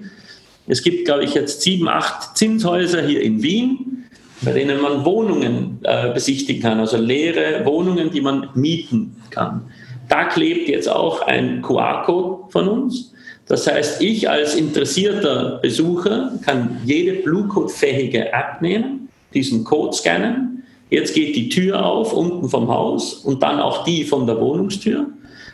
Es gibt, glaube ich, jetzt sieben, acht Zinshäuser hier in Wien, bei denen man Wohnungen äh, besichtigen kann, also leere Wohnungen, die man mieten kann. Da klebt jetzt auch ein QR-Code von uns. Das heißt, ich als interessierter Besucher kann jede Bluecode-fähige App nehmen, diesen Code scannen Jetzt geht die Tür auf unten vom Haus und dann auch die von der Wohnungstür.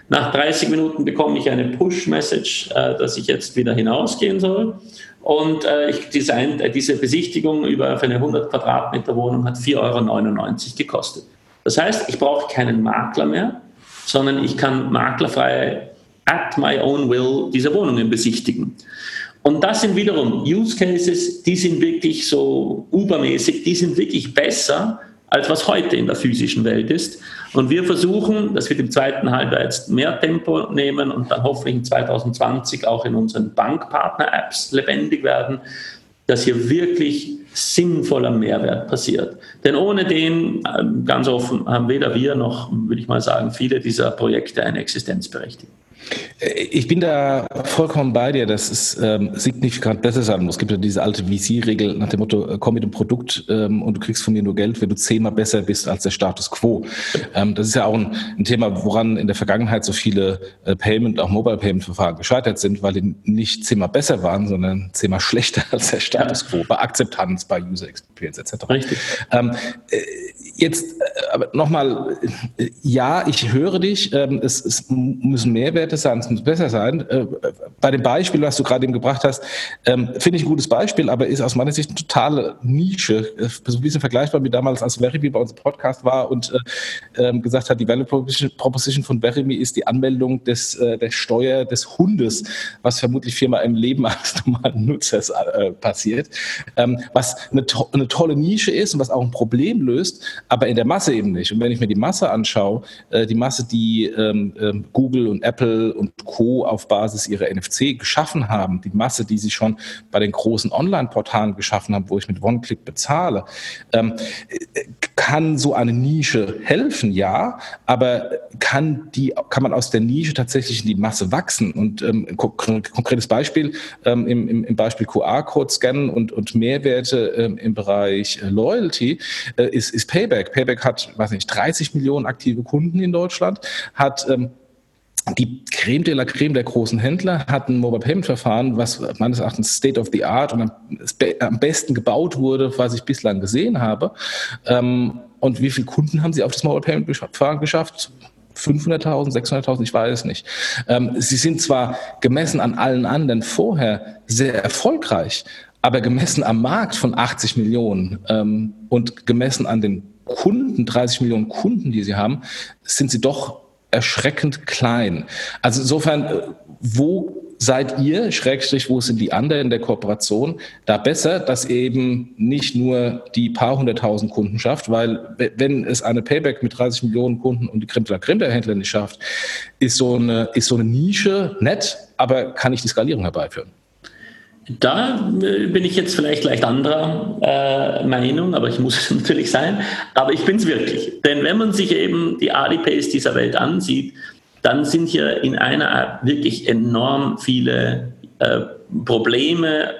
Nach 30 Minuten bekomme ich eine Push-Message, äh, dass ich jetzt wieder hinausgehen soll. Und äh, ich design, äh, diese Besichtigung über eine 100 Quadratmeter Wohnung hat 4,99 Euro gekostet. Das heißt, ich brauche keinen Makler mehr, sondern ich kann maklerfrei at my own will diese Wohnungen besichtigen. Und das sind wiederum Use Cases, die sind wirklich so übermäßig, die sind wirklich besser, als was heute in der physischen Welt ist. Und wir versuchen, dass wir im zweiten Halbjahr jetzt mehr Tempo nehmen und dann hoffentlich in 2020 auch in unseren Bankpartner-Apps lebendig werden, dass hier wirklich sinnvoller Mehrwert passiert. Denn ohne den, ähm, ganz offen, haben weder wir noch, würde ich mal sagen, viele dieser Projekte eine Existenzberechtigung. Ich bin da vollkommen bei dir, dass es ähm, signifikant besser sein muss. Es gibt ja diese alte VC-Regel nach dem Motto, äh, komm mit dem Produkt ähm, und du kriegst von mir nur Geld, wenn du zehnmal besser bist als der Status quo. Ähm, das ist ja auch ein, ein, Thema, woran in der Vergangenheit so viele äh, Payment, auch Mobile-Payment-Verfahren gescheitert sind, weil die nicht zehnmal besser waren, sondern zehnmal schlechter als der Status quo bei Akzeptanz, bei User Experience etc. Richtig. Ähm, äh, jetzt äh, aber nochmal, ja, ich höre dich, ähm, es, es müssen Mehrwerte sein, es muss besser sein. Äh, bei dem Beispiel, was du gerade eben gebracht hast, ähm, finde ich ein gutes Beispiel, aber ist aus meiner Sicht eine totale Nische. Äh, so ein bisschen vergleichbar wie damals, als Verimi bei unserem Podcast war und äh, ähm, gesagt hat, die Value Proposition von Verimi ist die Anmeldung des, der Steuer des Hundes, was vermutlich viermal im Leben eines normalen Nutzers passiert. Was eine, to eine tolle Nische ist und was auch ein Problem löst, aber in der Masse eben nicht. Und wenn ich mir die Masse anschaue, die Masse, die Google und Apple und Co. auf Basis ihrer NFC geschaffen haben, die Masse, die sie schon bei den großen Online-Portalen geschaffen haben, wo ich mit One-Click bezahle, ähm, kann so eine Nische helfen, ja, aber kann die, kann man aus der Nische tatsächlich in die Masse wachsen? Und ähm, ein konkretes Beispiel ähm, im, im, Beispiel QR-Code scannen und, und Mehrwerte ähm, im Bereich äh, Loyalty äh, ist, ist Payback. Payback hat, weiß nicht, 30 Millionen aktive Kunden in Deutschland, hat ähm, die Creme de la Creme der großen Händler hat ein Mobile Payment Verfahren, was meines Erachtens State of the Art und am besten gebaut wurde, was ich bislang gesehen habe. Ähm, und wie viele Kunden haben Sie auf das Mobile Payment Verfahren geschafft? 500.000, 600.000, ich weiß es nicht. Ähm, sie sind zwar gemessen an allen anderen vorher sehr erfolgreich, aber gemessen am Markt von 80 Millionen ähm, und gemessen an den Kunden, 30 Millionen Kunden, die sie haben, sind sie doch erschreckend klein. Also insofern, äh, wo seid ihr, Schrägstrich, wo sind die anderen in der Kooperation, da besser, dass eben nicht nur die paar hunderttausend Kunden schafft, weil wenn es eine Payback mit 30 Millionen Kunden und die Krimper-Händler nicht schafft, ist so, eine, ist so eine Nische nett, aber kann nicht die Skalierung herbeiführen. Da äh, bin ich jetzt vielleicht leicht anderer äh, Meinung, aber ich muss es natürlich sein. Aber ich bin es wirklich. Denn wenn man sich eben die Alipays dieser Welt ansieht, dann sind hier in einer App wirklich enorm viele äh, Probleme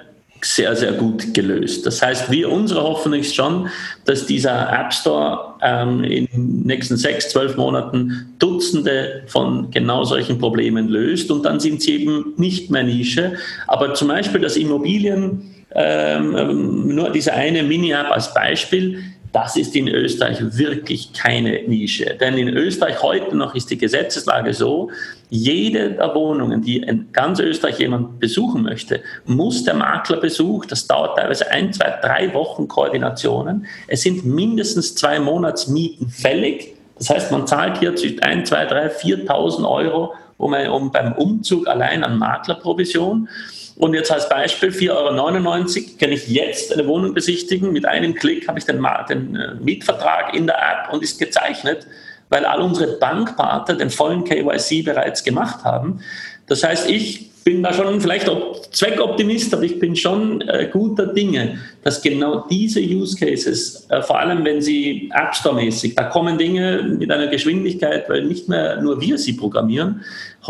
sehr, sehr gut gelöst. Das heißt, wir, unsere Hoffnung ist schon, dass dieser App Store ähm, in den nächsten sechs, zwölf Monaten Dutzende von genau solchen Problemen löst und dann sind sie eben nicht mehr Nische. Aber zum Beispiel das Immobilien, ähm, ähm nur diese eine Mini-App als Beispiel, das ist in Österreich wirklich keine Nische. Denn in Österreich heute noch ist die Gesetzeslage so, jede der Wohnungen, die in ganz Österreich jemand besuchen möchte, muss der Makler besuchen. Das dauert teilweise ein, zwei, drei Wochen Koordinationen. Es sind mindestens zwei Monatsmieten fällig. Das heißt, man zahlt hier zwischen 1, 2, 3, 4.000 Euro um, um beim Umzug allein an Maklerprovision. Und jetzt als Beispiel 4,99 Euro kann ich jetzt eine Wohnung besichtigen. Mit einem Klick habe ich den, den äh, Mietvertrag in der App und ist gezeichnet, weil all unsere Bankpartner den vollen KYC bereits gemacht haben. Das heißt, ich bin da schon vielleicht auch Zweckoptimist, aber ich bin schon äh, guter Dinge, dass genau diese Use Cases, äh, vor allem wenn sie App Store-mäßig, da kommen Dinge mit einer Geschwindigkeit, weil nicht mehr nur wir sie programmieren,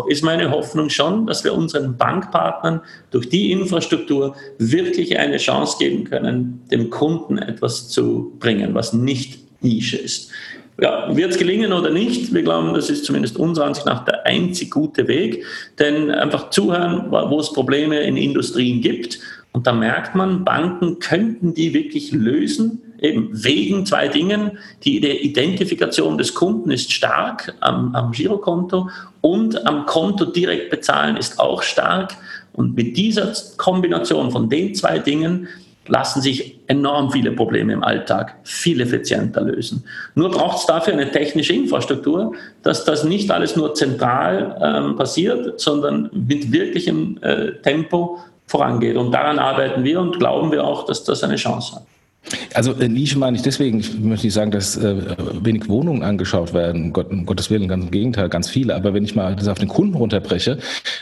ist meine Hoffnung schon, dass wir unseren Bankpartnern durch die Infrastruktur wirklich eine Chance geben können, dem Kunden etwas zu bringen, was nicht Nische ist. Ja, wird es gelingen oder nicht? Wir glauben, das ist zumindest unserer Ansicht nach der einzig gute Weg. Denn einfach zuhören, wo es Probleme in Industrien gibt. Und da merkt man, Banken könnten die wirklich lösen, eben wegen zwei Dingen. Die Identifikation des Kunden ist stark am, am Girokonto und am Konto direkt bezahlen ist auch stark. Und mit dieser Kombination von den zwei Dingen lassen sich enorm viele Probleme im Alltag viel effizienter lösen. Nur braucht es dafür eine technische Infrastruktur, dass das nicht alles nur zentral ähm, passiert, sondern mit wirklichem äh, Tempo vorangeht. Und daran arbeiten wir und glauben wir auch, dass das eine Chance hat. Also äh, Nische meine ich deswegen, ich möchte nicht sagen, dass äh, wenig Wohnungen angeschaut werden, Gott, um Gottes Willen, ganz im Gegenteil, ganz viele. Aber wenn ich mal das auf den Kunden runterbreche,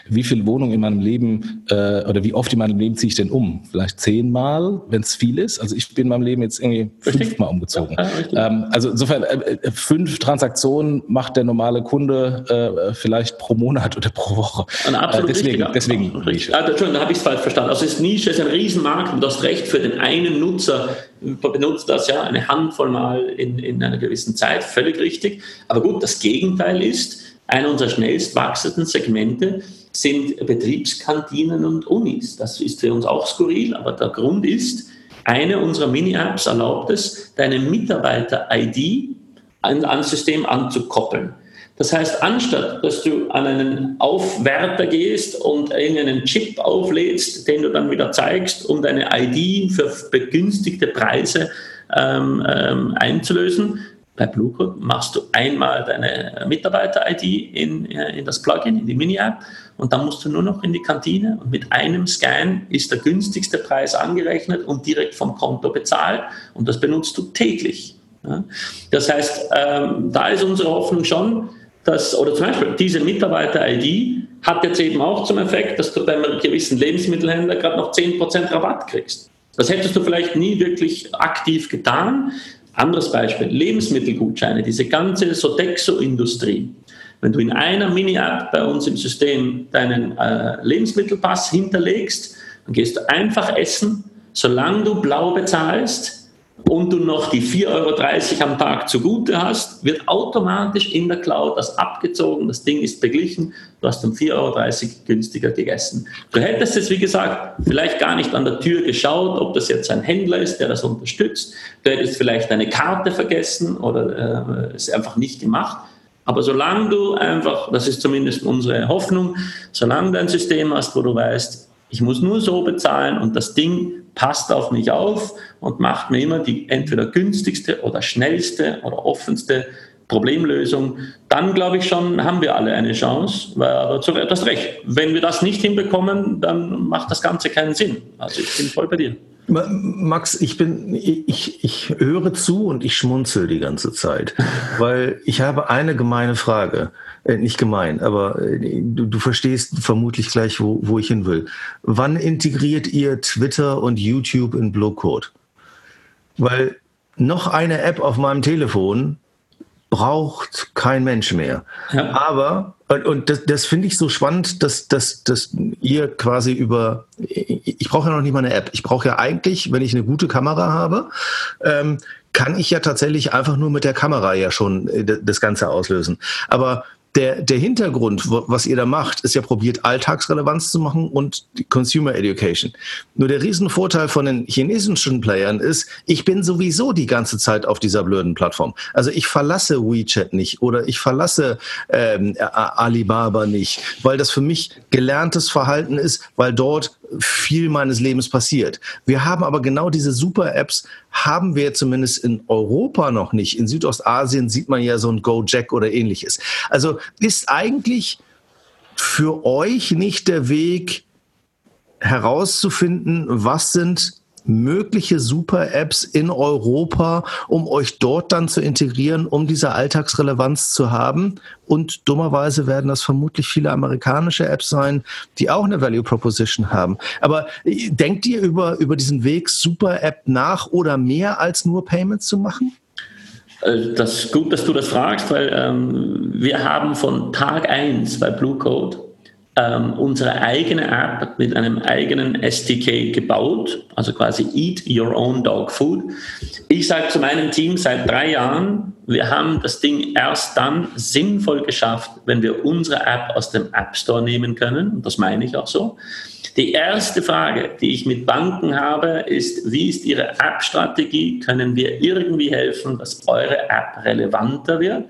wie viele Wohnungen in meinem Leben äh, oder wie oft in meinem Leben ziehe ich denn um? Vielleicht zehnmal, wenn es viel ist. Also ich bin in meinem Leben jetzt irgendwie fünfmal umgezogen. Ja, ähm, also insofern, äh, äh, fünf Transaktionen macht der normale Kunde äh, vielleicht pro Monat oder pro Woche. Eine absolut deswegen, richtiger. deswegen Nische. Ah, Entschuldigung, da habe ich es falsch verstanden. Also ist Nische ist ein Riesenmarkt und du hast recht für den einen Nutzer benutzt das ja eine Handvoll Mal in, in einer gewissen Zeit, völlig richtig. Aber gut, das Gegenteil ist, einer unserer schnellst wachsenden Segmente sind Betriebskantinen und Unis. Das ist für uns auch skurril, aber der Grund ist, eine unserer Mini-Apps erlaubt es, deine Mitarbeiter-ID an, an System anzukoppeln. Das heißt, anstatt dass du an einen Aufwärter gehst und irgendeinen Chip auflädst, den du dann wieder zeigst, um deine ID für begünstigte Preise ähm, ähm, einzulösen, bei Bluecode machst du einmal deine Mitarbeiter-ID in, äh, in das Plugin, in die Mini-App und dann musst du nur noch in die Kantine und mit einem Scan ist der günstigste Preis angerechnet und direkt vom Konto bezahlt und das benutzt du täglich. Das heißt, ähm, da ist unsere Hoffnung schon, dass, oder zum Beispiel diese Mitarbeiter-ID hat jetzt eben auch zum Effekt, dass du beim gewissen Lebensmittelhändler gerade noch 10% Rabatt kriegst. Das hättest du vielleicht nie wirklich aktiv getan. Anderes Beispiel, Lebensmittelgutscheine, diese ganze Sodexo-Industrie. Wenn du in einer Mini-App bei uns im System deinen äh, Lebensmittelpass hinterlegst, dann gehst du einfach essen, solange du blau bezahlst, und du noch die 4,30 Euro am Tag zugute hast, wird automatisch in der Cloud das abgezogen, das Ding ist beglichen, du hast um 4,30 Euro günstiger gegessen. Du hättest jetzt, wie gesagt, vielleicht gar nicht an der Tür geschaut, ob das jetzt ein Händler ist, der das unterstützt. Du hättest vielleicht deine Karte vergessen oder äh, es einfach nicht gemacht. Aber solange du einfach, das ist zumindest unsere Hoffnung, solange du ein System hast, wo du weißt, ich muss nur so bezahlen und das Ding passt auf mich auf und macht mir immer die entweder günstigste oder schnellste oder offenste Problemlösung, dann glaube ich schon, haben wir alle eine Chance. Aber du hast recht, wenn wir das nicht hinbekommen, dann macht das Ganze keinen Sinn. Also ich bin voll bei dir. Max, ich bin, ich, ich höre zu und ich schmunzel die ganze Zeit, weil ich habe eine gemeine Frage. Äh, nicht gemein, aber äh, du, du, verstehst vermutlich gleich, wo, wo ich hin will. Wann integriert ihr Twitter und YouTube in Blowcode? Weil noch eine App auf meinem Telefon braucht kein Mensch mehr. Ja. Aber, und, und das, das finde ich so spannend, dass, dass, dass ihr quasi über, ich brauche ja noch nicht mal eine App. Ich brauche ja eigentlich, wenn ich eine gute Kamera habe, ähm, kann ich ja tatsächlich einfach nur mit der Kamera ja schon äh, das Ganze auslösen. Aber der, der Hintergrund, was ihr da macht, ist ja probiert, Alltagsrelevanz zu machen und Consumer Education. Nur der Riesenvorteil von den chinesischen Playern ist, ich bin sowieso die ganze Zeit auf dieser blöden Plattform. Also ich verlasse WeChat nicht oder ich verlasse ähm, Alibaba nicht, weil das für mich gelerntes Verhalten ist, weil dort viel meines Lebens passiert. Wir haben aber genau diese Super-Apps, haben wir zumindest in Europa noch nicht. In Südostasien sieht man ja so ein Go-Jack oder ähnliches. Also ist eigentlich für euch nicht der Weg herauszufinden, was sind mögliche Super-Apps in Europa, um euch dort dann zu integrieren, um diese Alltagsrelevanz zu haben. Und dummerweise werden das vermutlich viele amerikanische Apps sein, die auch eine Value Proposition haben. Aber äh, denkt ihr über, über diesen Weg Super-App nach oder mehr als nur Payments zu machen? Äh, das ist gut, dass du das fragst, weil ähm, wir haben von Tag 1 bei Blue Code ähm, unsere eigene App mit einem eigenen SDK gebaut, also quasi Eat Your Own Dog Food. Ich sage zu meinem Team seit drei Jahren, wir haben das Ding erst dann sinnvoll geschafft, wenn wir unsere App aus dem App Store nehmen können. Und das meine ich auch so. Die erste Frage, die ich mit Banken habe, ist, wie ist Ihre App-Strategie? Können wir irgendwie helfen, dass eure App relevanter wird?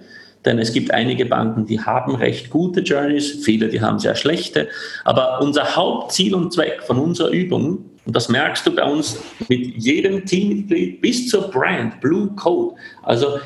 Denn es gibt einige Banken, die haben recht gute Journeys, viele, die haben sehr schlechte. Aber unser Hauptziel und Zweck von unserer Übung, und das merkst du bei uns mit jedem Teammitglied bis zur Brand, Blue Code. Also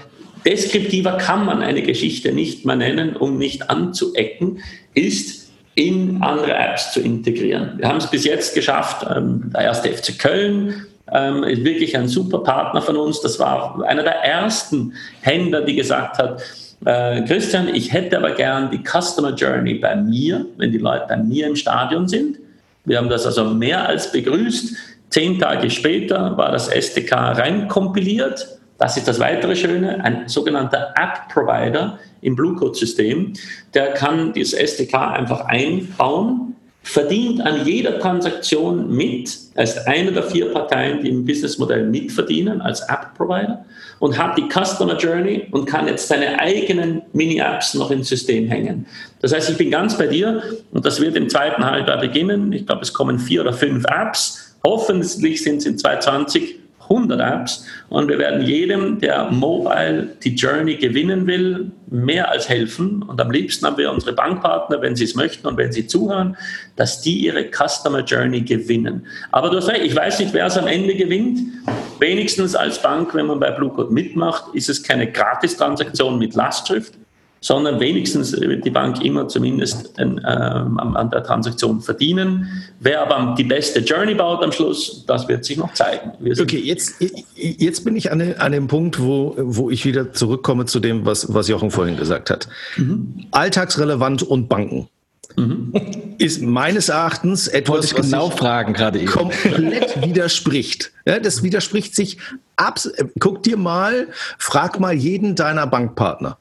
deskriptiver kann man eine Geschichte nicht mehr nennen, um nicht anzuecken, ist in andere Apps zu integrieren. Wir haben es bis jetzt geschafft, ähm, der erste FC Köln ähm, ist wirklich ein super Partner von uns. Das war einer der ersten Händler, die gesagt hat, äh, Christian, ich hätte aber gern die Customer Journey bei mir, wenn die Leute bei mir im Stadion sind. Wir haben das also mehr als begrüßt. Zehn Tage später war das SDK reinkompiliert. Das ist das weitere Schöne, ein sogenannter App-Provider im Bluecode-System, der kann dieses SDK einfach einbauen verdient an jeder Transaktion mit. Ist eine der vier Parteien, die im Businessmodell mitverdienen als App-Provider und hat die Customer Journey und kann jetzt seine eigenen Mini-Apps noch ins System hängen. Das heißt, ich bin ganz bei dir und das wird im zweiten Halbjahr beginnen. Ich glaube, es kommen vier oder fünf Apps. Hoffentlich sind es in 2020 100 Apps und wir werden jedem, der mobile die Journey gewinnen will, mehr als helfen. Und am liebsten haben wir unsere Bankpartner, wenn sie es möchten und wenn sie zuhören, dass die ihre Customer Journey gewinnen. Aber du hast recht, ich weiß nicht, wer es am Ende gewinnt. Wenigstens als Bank, wenn man bei Bluecode mitmacht, ist es keine Gratis-Transaktion mit Lastschrift, sondern wenigstens wird die Bank immer zumindest den, ähm, an der Transaktion verdienen. Wer aber die beste Journey baut am Schluss, das wird sich noch zeigen. Okay, jetzt, jetzt bin ich an, an dem Punkt, wo, wo ich wieder zurückkomme zu dem, was, was Jochen vorhin gesagt hat. Mhm. Alltagsrelevant und Banken. Mhm. Ist meines Erachtens etwas, Wollte ich genau fragen gerade eben. komplett widerspricht. Ja, das widerspricht sich abs. Guck dir mal, frag mal jeden deiner Bankpartner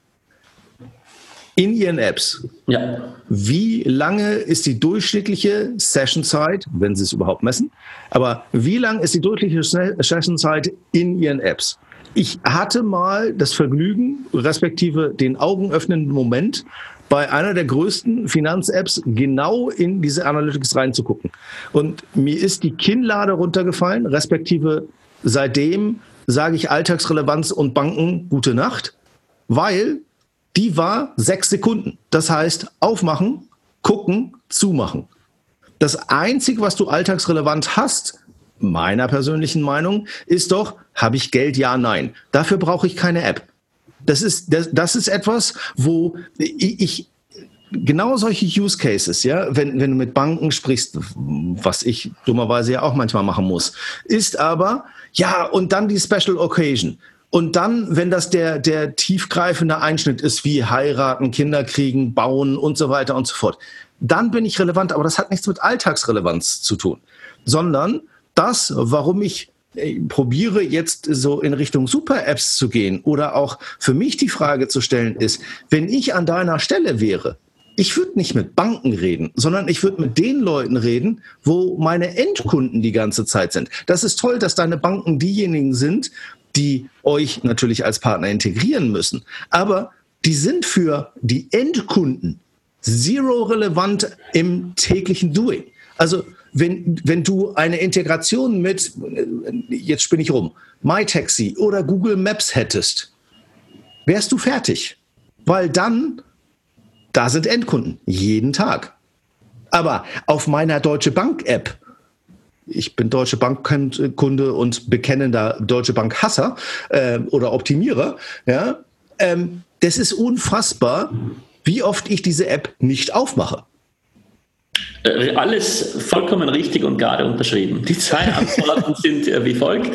in Ihren Apps. Ja. Wie lange ist die durchschnittliche Sessionzeit, wenn Sie es überhaupt messen? Aber wie lang ist die durchschnittliche Sessionzeit in Ihren Apps? Ich hatte mal das Vergnügen, respektive den augenöffnenden Moment, bei einer der größten Finanz-Apps genau in diese Analytics reinzugucken. Und mir ist die Kinnlade runtergefallen, respektive seitdem sage ich Alltagsrelevanz und Banken gute Nacht, weil die war sechs Sekunden. Das heißt, aufmachen, gucken, zumachen. Das Einzige, was du alltagsrelevant hast, meiner persönlichen Meinung, ist doch, habe ich Geld? Ja, nein. Dafür brauche ich keine App. Das ist, das, das ist etwas, wo ich, ich genau solche Use Cases, ja, wenn, wenn du mit Banken sprichst, was ich dummerweise ja auch manchmal machen muss, ist aber, ja, und dann die Special Occasion. Und dann, wenn das der, der tiefgreifende Einschnitt ist, wie heiraten, Kinder kriegen, bauen und so weiter und so fort, dann bin ich relevant. Aber das hat nichts mit Alltagsrelevanz zu tun, sondern das, warum ich äh, probiere jetzt so in Richtung Super-Apps zu gehen oder auch für mich die Frage zu stellen ist, wenn ich an deiner Stelle wäre, ich würde nicht mit Banken reden, sondern ich würde mit den Leuten reden, wo meine Endkunden die ganze Zeit sind. Das ist toll, dass deine Banken diejenigen sind, die euch natürlich als Partner integrieren müssen. Aber die sind für die Endkunden zero relevant im täglichen Doing. Also wenn, wenn du eine Integration mit, jetzt spinne ich rum, MyTaxi oder Google Maps hättest, wärst du fertig. Weil dann, da sind Endkunden, jeden Tag. Aber auf meiner Deutsche Bank App ich bin Deutsche Bank-Kunde und bekennender Deutsche Bank-Hasser äh, oder Optimierer. Ja, ähm, das ist unfassbar, wie oft ich diese App nicht aufmache. Äh, alles vollkommen richtig und gerade unterschrieben. Die zwei Antworten sind äh, wie folgt.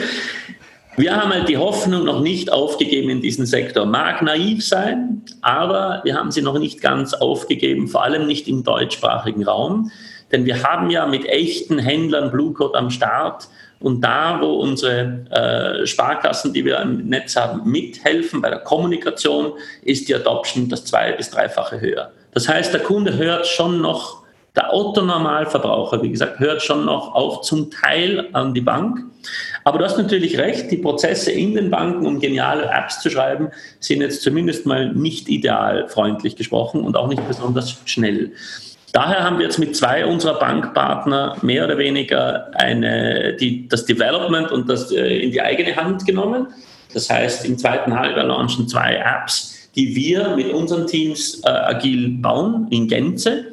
Wir haben halt die Hoffnung noch nicht aufgegeben in diesem Sektor. Mag naiv sein, aber wir haben sie noch nicht ganz aufgegeben, vor allem nicht im deutschsprachigen Raum. Denn wir haben ja mit echten Händlern Blue Code am Start und da, wo unsere äh, Sparkassen, die wir im Netz haben, mithelfen bei der Kommunikation, ist die Adoption das zwei- bis dreifache höher. Das heißt, der Kunde hört schon noch, der Otto-Normalverbraucher, wie gesagt, hört schon noch auch zum Teil an die Bank. Aber du hast natürlich recht, die Prozesse in den Banken, um geniale Apps zu schreiben, sind jetzt zumindest mal nicht ideal freundlich gesprochen und auch nicht besonders schnell. Daher haben wir jetzt mit zwei unserer Bankpartner mehr oder weniger eine, die, das Development und das äh, in die eigene Hand genommen. Das heißt, im zweiten Halbjahr launchen zwei Apps, die wir mit unseren Teams äh, agil bauen in Gänze.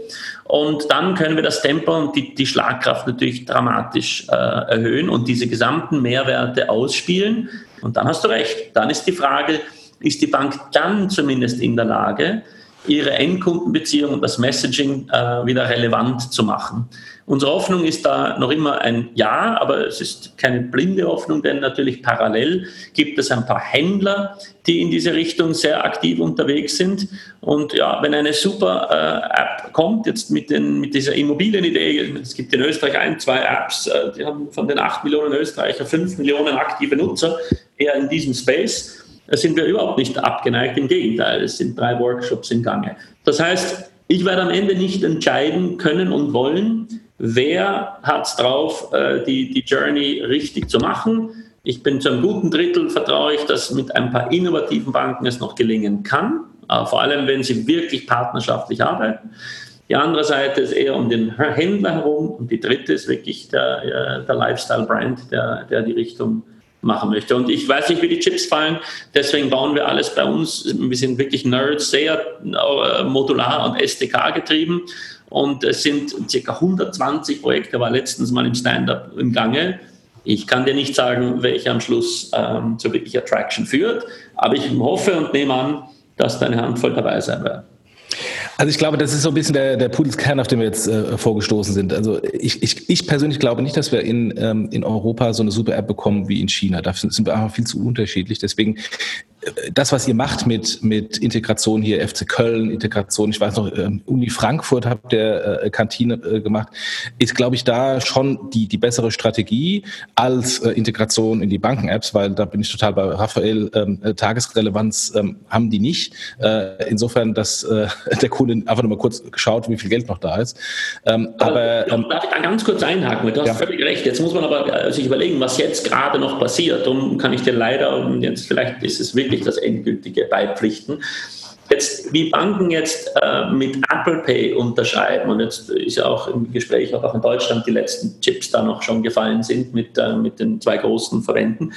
Und dann können wir das Tempo und die, die Schlagkraft natürlich dramatisch äh, erhöhen und diese gesamten Mehrwerte ausspielen. Und dann hast du recht. Dann ist die Frage, ist die Bank dann zumindest in der Lage, ihre Endkundenbeziehung und das Messaging äh, wieder relevant zu machen. Unsere Hoffnung ist da noch immer ein Ja, aber es ist keine blinde Hoffnung, denn natürlich parallel gibt es ein paar Händler, die in diese Richtung sehr aktiv unterwegs sind. Und ja, wenn eine super äh, App kommt, jetzt mit, den, mit dieser Immobilienidee, es gibt in Österreich ein, zwei Apps, äh, die haben von den acht Millionen Österreicher fünf Millionen aktive Nutzer eher in diesem Space da sind wir überhaupt nicht abgeneigt, im Gegenteil, es sind drei Workshops in Gange. Das heißt, ich werde am Ende nicht entscheiden können und wollen, wer hat es drauf, äh, die, die Journey richtig zu machen. Ich bin zu einem guten Drittel vertraue ich, dass mit ein paar innovativen Banken es noch gelingen kann, vor allem wenn sie wirklich partnerschaftlich arbeiten. Die andere Seite ist eher um den Händler herum und die dritte ist wirklich der, äh, der Lifestyle-Brand, der, der die Richtung machen möchte. Und ich weiß nicht, wie die Chips fallen, deswegen bauen wir alles bei uns. Wir sind wirklich Nerds, sehr äh, modular und SDK getrieben. Und es sind ca. 120 Projekte, war letztens mal im Stand-up im Gange. Ich kann dir nicht sagen, welcher am Schluss ähm, zu wirklicher Traction führt, aber ich hoffe und nehme an, dass da eine Handvoll dabei sein wird. Also ich glaube, das ist so ein bisschen der, der Pudelskern, auf den wir jetzt äh, vorgestoßen sind. Also ich, ich, ich persönlich glaube nicht, dass wir in, ähm, in Europa so eine super App bekommen wie in China. Dafür sind wir einfach viel zu unterschiedlich. Deswegen das, was ihr macht mit, mit Integration hier, FC Köln, Integration, ich weiß noch, ähm, Uni Frankfurt habt ihr äh, Kantine äh, gemacht, ist, glaube ich, da schon die, die bessere Strategie als äh, Integration in die Banken-Apps, weil da bin ich total bei Raphael, ähm, äh, Tagesrelevanz ähm, haben die nicht. Äh, insofern, dass äh, der Kunde einfach nur mal kurz geschaut, wie viel Geld noch da ist. Ähm, aber, aber ähm, darf ich da ganz kurz einhaken? Du hast ja. völlig recht. Jetzt muss man aber sich überlegen, was jetzt gerade noch passiert. Darum kann ich dir leider, und jetzt vielleicht ist es wirklich wirklich das endgültige beipflichten. Jetzt, wie Banken jetzt äh, mit Apple Pay unterschreiben, und jetzt ist ja auch im Gespräch, ob auch in Deutschland die letzten Chips da noch schon gefallen sind mit, äh, mit den zwei großen Verbänden,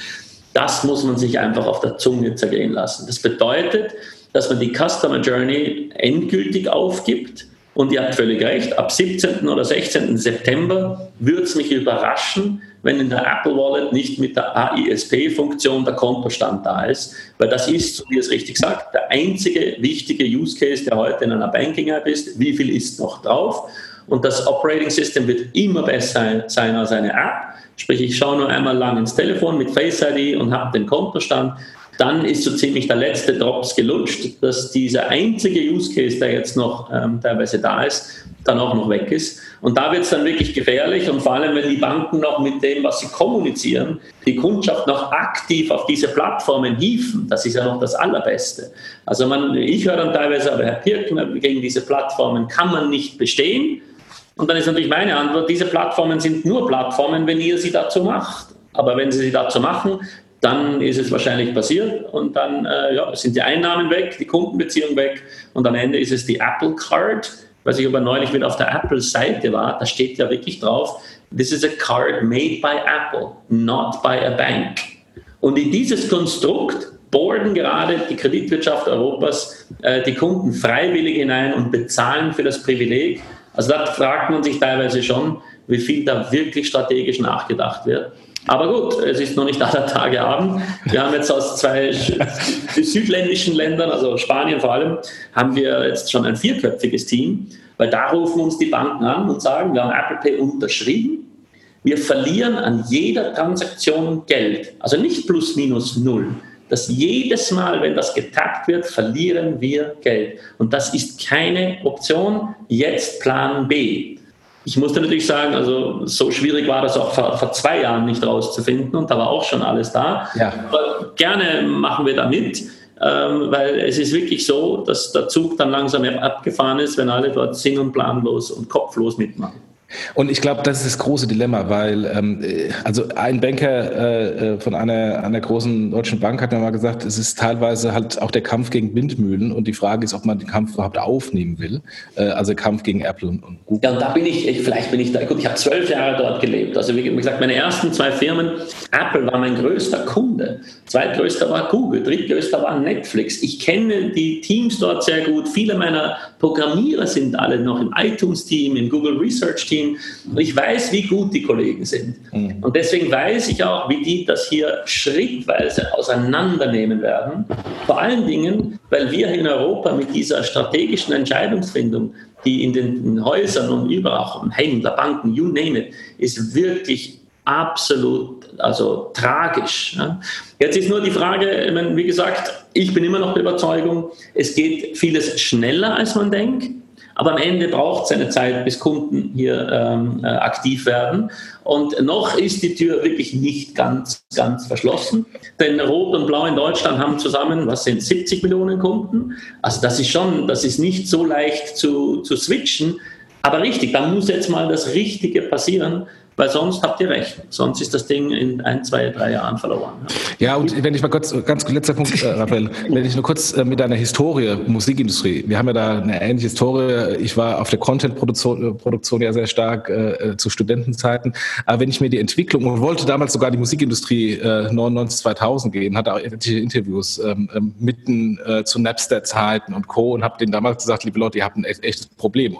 das muss man sich einfach auf der Zunge zergehen lassen. Das bedeutet, dass man die Customer Journey endgültig aufgibt. Und ihr habt völlig recht, ab 17. oder 16. September würde es mich überraschen, wenn in der Apple Wallet nicht mit der AISP-Funktion der Kontostand da ist. Weil das ist, so wie es richtig sagt, der einzige wichtige Use Case, der heute in einer Banking-App ist. Wie viel ist noch drauf? Und das Operating System wird immer besser sein als eine App. Sprich, ich schaue nur einmal lang ins Telefon mit Face ID und habe den Kontostand. Dann ist so ziemlich der letzte Drops gelutscht, dass dieser einzige Use Case, der jetzt noch ähm, teilweise da ist, dann auch noch weg ist. Und da wird es dann wirklich gefährlich und vor allem, wenn die Banken noch mit dem, was sie kommunizieren, die Kundschaft noch aktiv auf diese Plattformen hieven, das ist ja noch das Allerbeste. Also man, ich höre dann teilweise, aber Herr Pirkner, gegen diese Plattformen kann man nicht bestehen. Und dann ist natürlich meine Antwort, diese Plattformen sind nur Plattformen, wenn ihr sie dazu macht. Aber wenn sie sie dazu machen, dann ist es wahrscheinlich passiert und dann äh, ja, sind die Einnahmen weg, die Kundenbeziehung weg und am Ende ist es die Apple Card, weiß ich aber neulich wieder auf der Apple-Seite war, da steht ja wirklich drauf, this is a card made by Apple, not by a bank. Und in dieses Konstrukt boarden gerade die Kreditwirtschaft Europas äh, die Kunden freiwillig hinein und bezahlen für das Privileg. Also da fragt man sich teilweise schon, wie viel da wirklich strategisch nachgedacht wird. Aber gut, es ist noch nicht aller Tage Abend. Wir haben jetzt aus zwei südländischen Ländern, also Spanien vor allem, haben wir jetzt schon ein vierköpfiges Team, weil da rufen uns die Banken an und sagen, wir haben Apple Pay unterschrieben. Wir verlieren an jeder Transaktion Geld, also nicht plus minus null. Dass jedes Mal, wenn das getappt wird, verlieren wir Geld. Und das ist keine Option. Jetzt Plan B. Ich musste natürlich sagen, also so schwierig war das auch vor, vor, zwei Jahren nicht rauszufinden und da war auch schon alles da. Ja. Aber gerne machen wir da mit, ähm, weil es ist wirklich so, dass der Zug dann langsam abgefahren ist, wenn alle dort sinn- und planlos und kopflos mitmachen. Und ich glaube, das ist das große Dilemma, weil ähm, also ein Banker äh, äh, von einer, einer großen deutschen Bank hat mir mal gesagt, es ist teilweise halt auch der Kampf gegen Windmühlen und die Frage ist, ob man den Kampf überhaupt aufnehmen will. Äh, also Kampf gegen Apple und, und, Google. Ja, und da bin ich, ich vielleicht bin ich da, gut, ich habe zwölf Jahre dort gelebt. Also wie gesagt, meine ersten zwei Firmen, Apple war mein größter Kunde, zweitgrößter war Google, drittgrößter war Netflix. Ich kenne die Teams dort sehr gut. Viele meiner Programmierer sind alle noch im iTunes-Team, im Google Research-Team. Und ich weiß, wie gut die Kollegen sind. Mhm. Und deswegen weiß ich auch, wie die das hier schrittweise auseinandernehmen werden. Vor allen Dingen, weil wir in Europa mit dieser strategischen Entscheidungsfindung, die in den Häusern und überall, auch Händler, Banken, you name it, ist wirklich absolut, also tragisch. Jetzt ist nur die Frage, wie gesagt, ich bin immer noch der Überzeugung, es geht vieles schneller, als man denkt. Aber am Ende braucht es eine Zeit, bis Kunden hier ähm, äh, aktiv werden. Und noch ist die Tür wirklich nicht ganz, ganz verschlossen. Denn Rot und Blau in Deutschland haben zusammen, was sind 70 Millionen Kunden? Also das ist schon, das ist nicht so leicht zu, zu switchen. Aber richtig, da muss jetzt mal das Richtige passieren, weil sonst habt ihr recht. Sonst ist das Ding in ein, zwei, drei Jahren verloren. Ja, und wenn ich mal kurz, ganz letzter Punkt, äh, Raphael, wenn ich nur kurz äh, mit deiner Historie, Musikindustrie, wir haben ja da eine ähnliche Historie. Ich war auf der Content-Produktion äh, Produktion ja sehr stark äh, zu Studentenzeiten. Aber wenn ich mir die Entwicklung und wollte damals sogar die Musikindustrie äh, 99, 2000 gehen, hatte auch etliche Interviews ähm, ähm, mitten äh, zu Napster-Zeiten und Co. und habe denen damals gesagt, liebe Leute, ihr habt ein echtes Problem.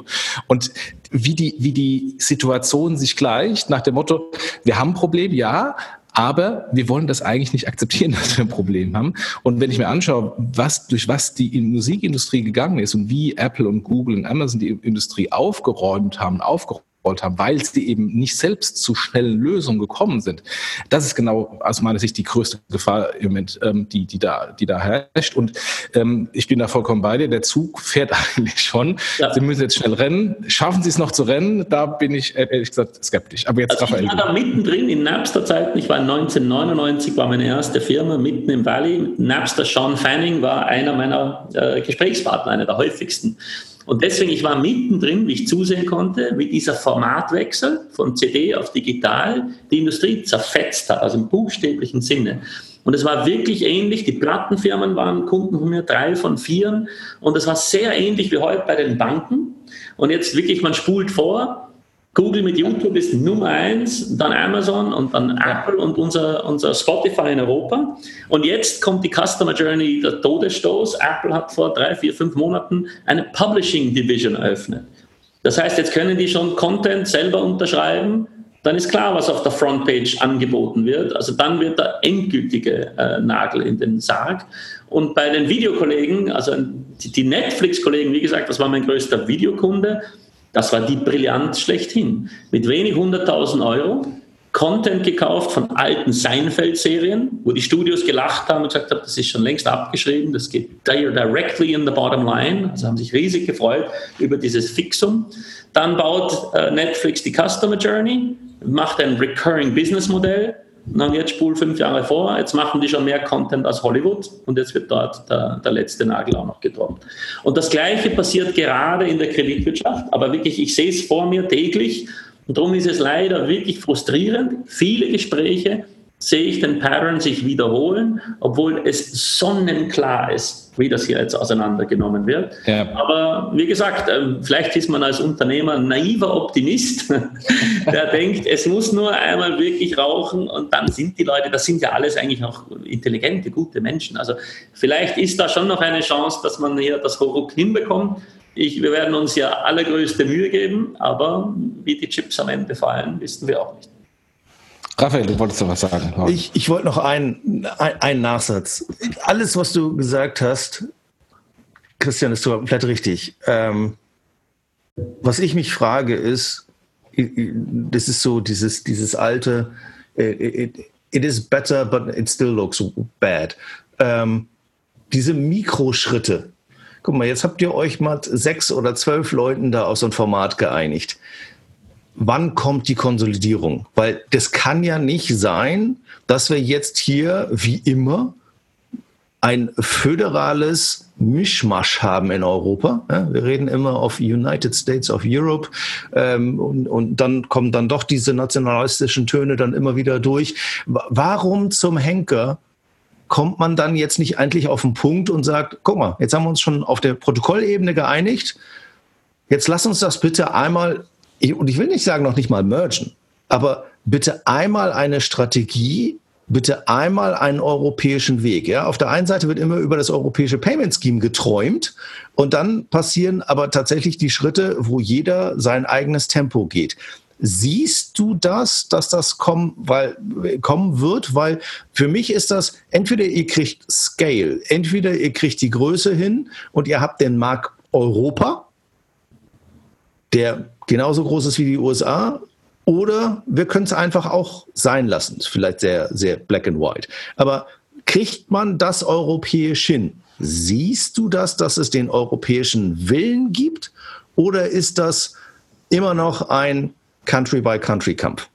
Und wie die, wie die Situation sich gleicht, nach dem Motto, wir haben ein Problem, ja, aber wir wollen das eigentlich nicht akzeptieren, dass wir ein Problem haben. Und wenn ich mir anschaue, was, durch was die Musikindustrie gegangen ist und wie Apple und Google und Amazon die Industrie aufgeräumt haben, aufgeräumt haben, weil sie eben nicht selbst zu schnellen Lösungen gekommen sind. Das ist genau aus meiner Sicht die größte Gefahr im Moment, ähm, die, die, da, die da herrscht. Und ähm, ich bin da vollkommen bei dir. Der Zug fährt eigentlich schon. Ja. Sie müssen jetzt schnell rennen. Schaffen Sie es noch zu rennen? Da bin ich ehrlich gesagt skeptisch. Aber jetzt also Raphael. Ich war da mittendrin in Napster-Zeiten. Ich war 1999, war meine erste Firma mitten im Valley. Napster Sean Fanning war einer meiner äh, Gesprächspartner, einer der häufigsten. Und deswegen, ich war mittendrin, wie ich zusehen konnte, wie dieser Formatwechsel von CD auf digital die Industrie zerfetzt hat, also im buchstäblichen Sinne. Und es war wirklich ähnlich. Die Plattenfirmen waren Kunden von mir, drei von vier. Und es war sehr ähnlich wie heute bei den Banken. Und jetzt wirklich, man spult vor. Google mit YouTube ist Nummer eins, dann Amazon und dann Apple und unser, unser Spotify in Europa. Und jetzt kommt die Customer Journey, der Todesstoß. Apple hat vor drei, vier, fünf Monaten eine Publishing Division eröffnet. Das heißt, jetzt können die schon Content selber unterschreiben. Dann ist klar, was auf der Frontpage angeboten wird. Also dann wird der endgültige äh, Nagel in den Sarg. Und bei den Videokollegen, also die, Netflix-Kollegen, wie gesagt, das war mein größter Videokunde das war die Brillanz schlechthin. Mit wenig 100.000 Euro Content gekauft von alten Seinfeld-Serien, wo die Studios gelacht haben und gesagt haben, das ist schon längst abgeschrieben, das geht directly in the bottom line. Also haben sich riesig gefreut über dieses Fixum. Dann baut äh, Netflix die Customer Journey, macht ein Recurring Business Modell, und jetzt spul fünf Jahre vor, jetzt machen die schon mehr Content als Hollywood und jetzt wird dort der, der letzte Nagel auch noch gedroppt. Und das Gleiche passiert gerade in der Kreditwirtschaft, aber wirklich, ich sehe es vor mir täglich und darum ist es leider wirklich frustrierend. Viele Gespräche sehe ich den Pattern sich wiederholen, obwohl es sonnenklar ist, wie das hier jetzt auseinandergenommen wird. Ja. Aber wie gesagt, ähm, vielleicht ist man als Unternehmer ein naiver Optimist, der denkt, es muss nur einmal wirklich rauchen und dann sind die Leute, das sind ja alles eigentlich auch intelligente, gute Menschen. Also vielleicht ist da schon noch eine Chance, dass man hier das Horuck hinbekommt. Ich, wir werden uns ja allergrößte Mühe geben, aber wie die Chips am Ende fallen, wissen wir auch nicht. Raphael, du wolltest doch was sagen. Ich, ich wollte noch einen, einen Nachsatz. Alles, was du gesagt hast, Christian, ist komplett richtig. Ähm, was ich mich frage, ist, das ist so dieses, dieses alte, it, it is better, but it still looks bad. Ähm, diese Mikroschritte. Guck mal, jetzt habt ihr euch mal sechs oder zwölf Leuten da aus so einem Format geeinigt wann kommt die Konsolidierung? Weil das kann ja nicht sein, dass wir jetzt hier wie immer ein föderales Mischmasch haben in Europa. Wir reden immer auf United States of Europe ähm, und, und dann kommen dann doch diese nationalistischen Töne dann immer wieder durch. Warum zum Henker kommt man dann jetzt nicht eigentlich auf den Punkt und sagt, guck mal, jetzt haben wir uns schon auf der Protokollebene geeinigt, jetzt lass uns das bitte einmal, und ich will nicht sagen noch nicht mal mergen, aber bitte einmal eine Strategie bitte einmal einen europäischen Weg. Ja? Auf der einen Seite wird immer über das europäische Payment Scheme geträumt und dann passieren aber tatsächlich die Schritte, wo jeder sein eigenes Tempo geht. Siehst du das, dass das kommen, weil, kommen wird? Weil für mich ist das, entweder ihr kriegt Scale, entweder ihr kriegt die Größe hin und ihr habt den Markt Europa, der genauso groß ist wie die USA, oder wir können es einfach auch sein lassen. Vielleicht sehr, sehr black and white. Aber kriegt man das europäisch hin? Siehst du das, dass es den europäischen Willen gibt? Oder ist das immer noch ein Country-by-Country-Kampf?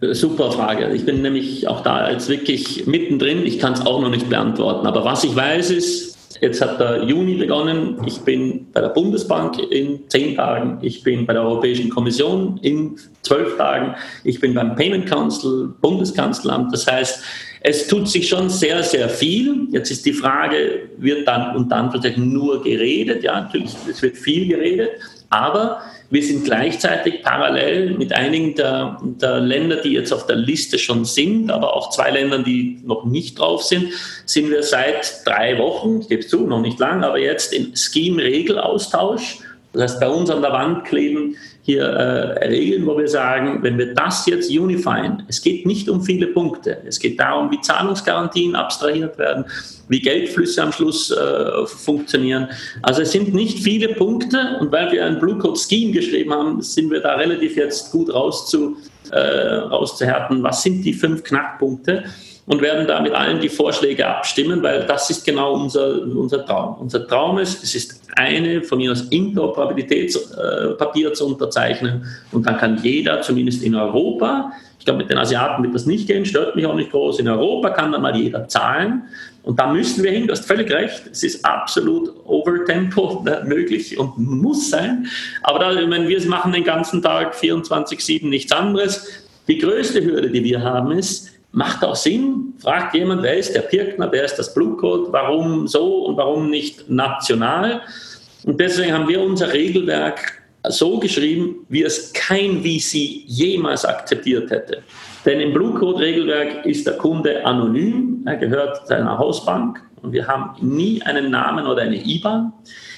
Super Frage. Ich bin nämlich auch da als wirklich mittendrin. Ich kann es auch noch nicht beantworten. Aber was ich weiß ist, Jetzt hat der Juni begonnen. Ich bin bei der Bundesbank in zehn Tagen. Ich bin bei der Europäischen Kommission in zwölf Tagen. Ich bin beim Payment Council, Bundeskanzleramt. Das heißt, es tut sich schon sehr, sehr viel. Jetzt ist die Frage, wird dann und dann vielleicht nur geredet? Ja, natürlich, es wird viel geredet. Aber wir sind gleichzeitig parallel mit einigen der, der, Länder, die jetzt auf der Liste schon sind, aber auch zwei Ländern, die noch nicht drauf sind, sind wir seit drei Wochen, ich gebe zu, noch nicht lang, aber jetzt im Scheme-Regelaustausch. Das heißt, bei uns an der Wand kleben hier äh, Regeln, wo wir sagen, wenn wir das jetzt unifyen, es geht nicht um viele Punkte, es geht darum, wie Zahlungsgarantien abstrahiert werden, wie Geldflüsse am Schluss äh, funktionieren. Also es sind nicht viele Punkte und weil wir ein Blue Code Scheme geschrieben haben, sind wir da relativ jetzt gut rauszu, äh, rauszuhärten, was sind die fünf Knackpunkte und werden da mit allen die Vorschläge abstimmen, weil das ist genau unser, unser Traum. Unser Traum ist, es ist eine von mir aus Interoperabilitätspapier zu unterzeichnen und dann kann jeder, zumindest in Europa, ich glaube, mit den Asiaten wird das nicht gehen, stört mich auch nicht groß. In Europa kann dann mal jeder zahlen. Und da müssen wir hin, du hast völlig recht, es ist absolut Overtempo möglich und muss sein. Aber da, wenn wir machen den ganzen Tag 24-7 nichts anderes. Die größte Hürde, die wir haben, ist, Macht auch Sinn, fragt jemand, wer ist der Pirkner, wer ist das Blue Code, warum so und warum nicht national. Und deswegen haben wir unser Regelwerk so geschrieben, wie es kein VC jemals akzeptiert hätte. Denn im Blue Code Regelwerk ist der Kunde anonym, er gehört seiner Hausbank und wir haben nie einen Namen oder eine IBAN.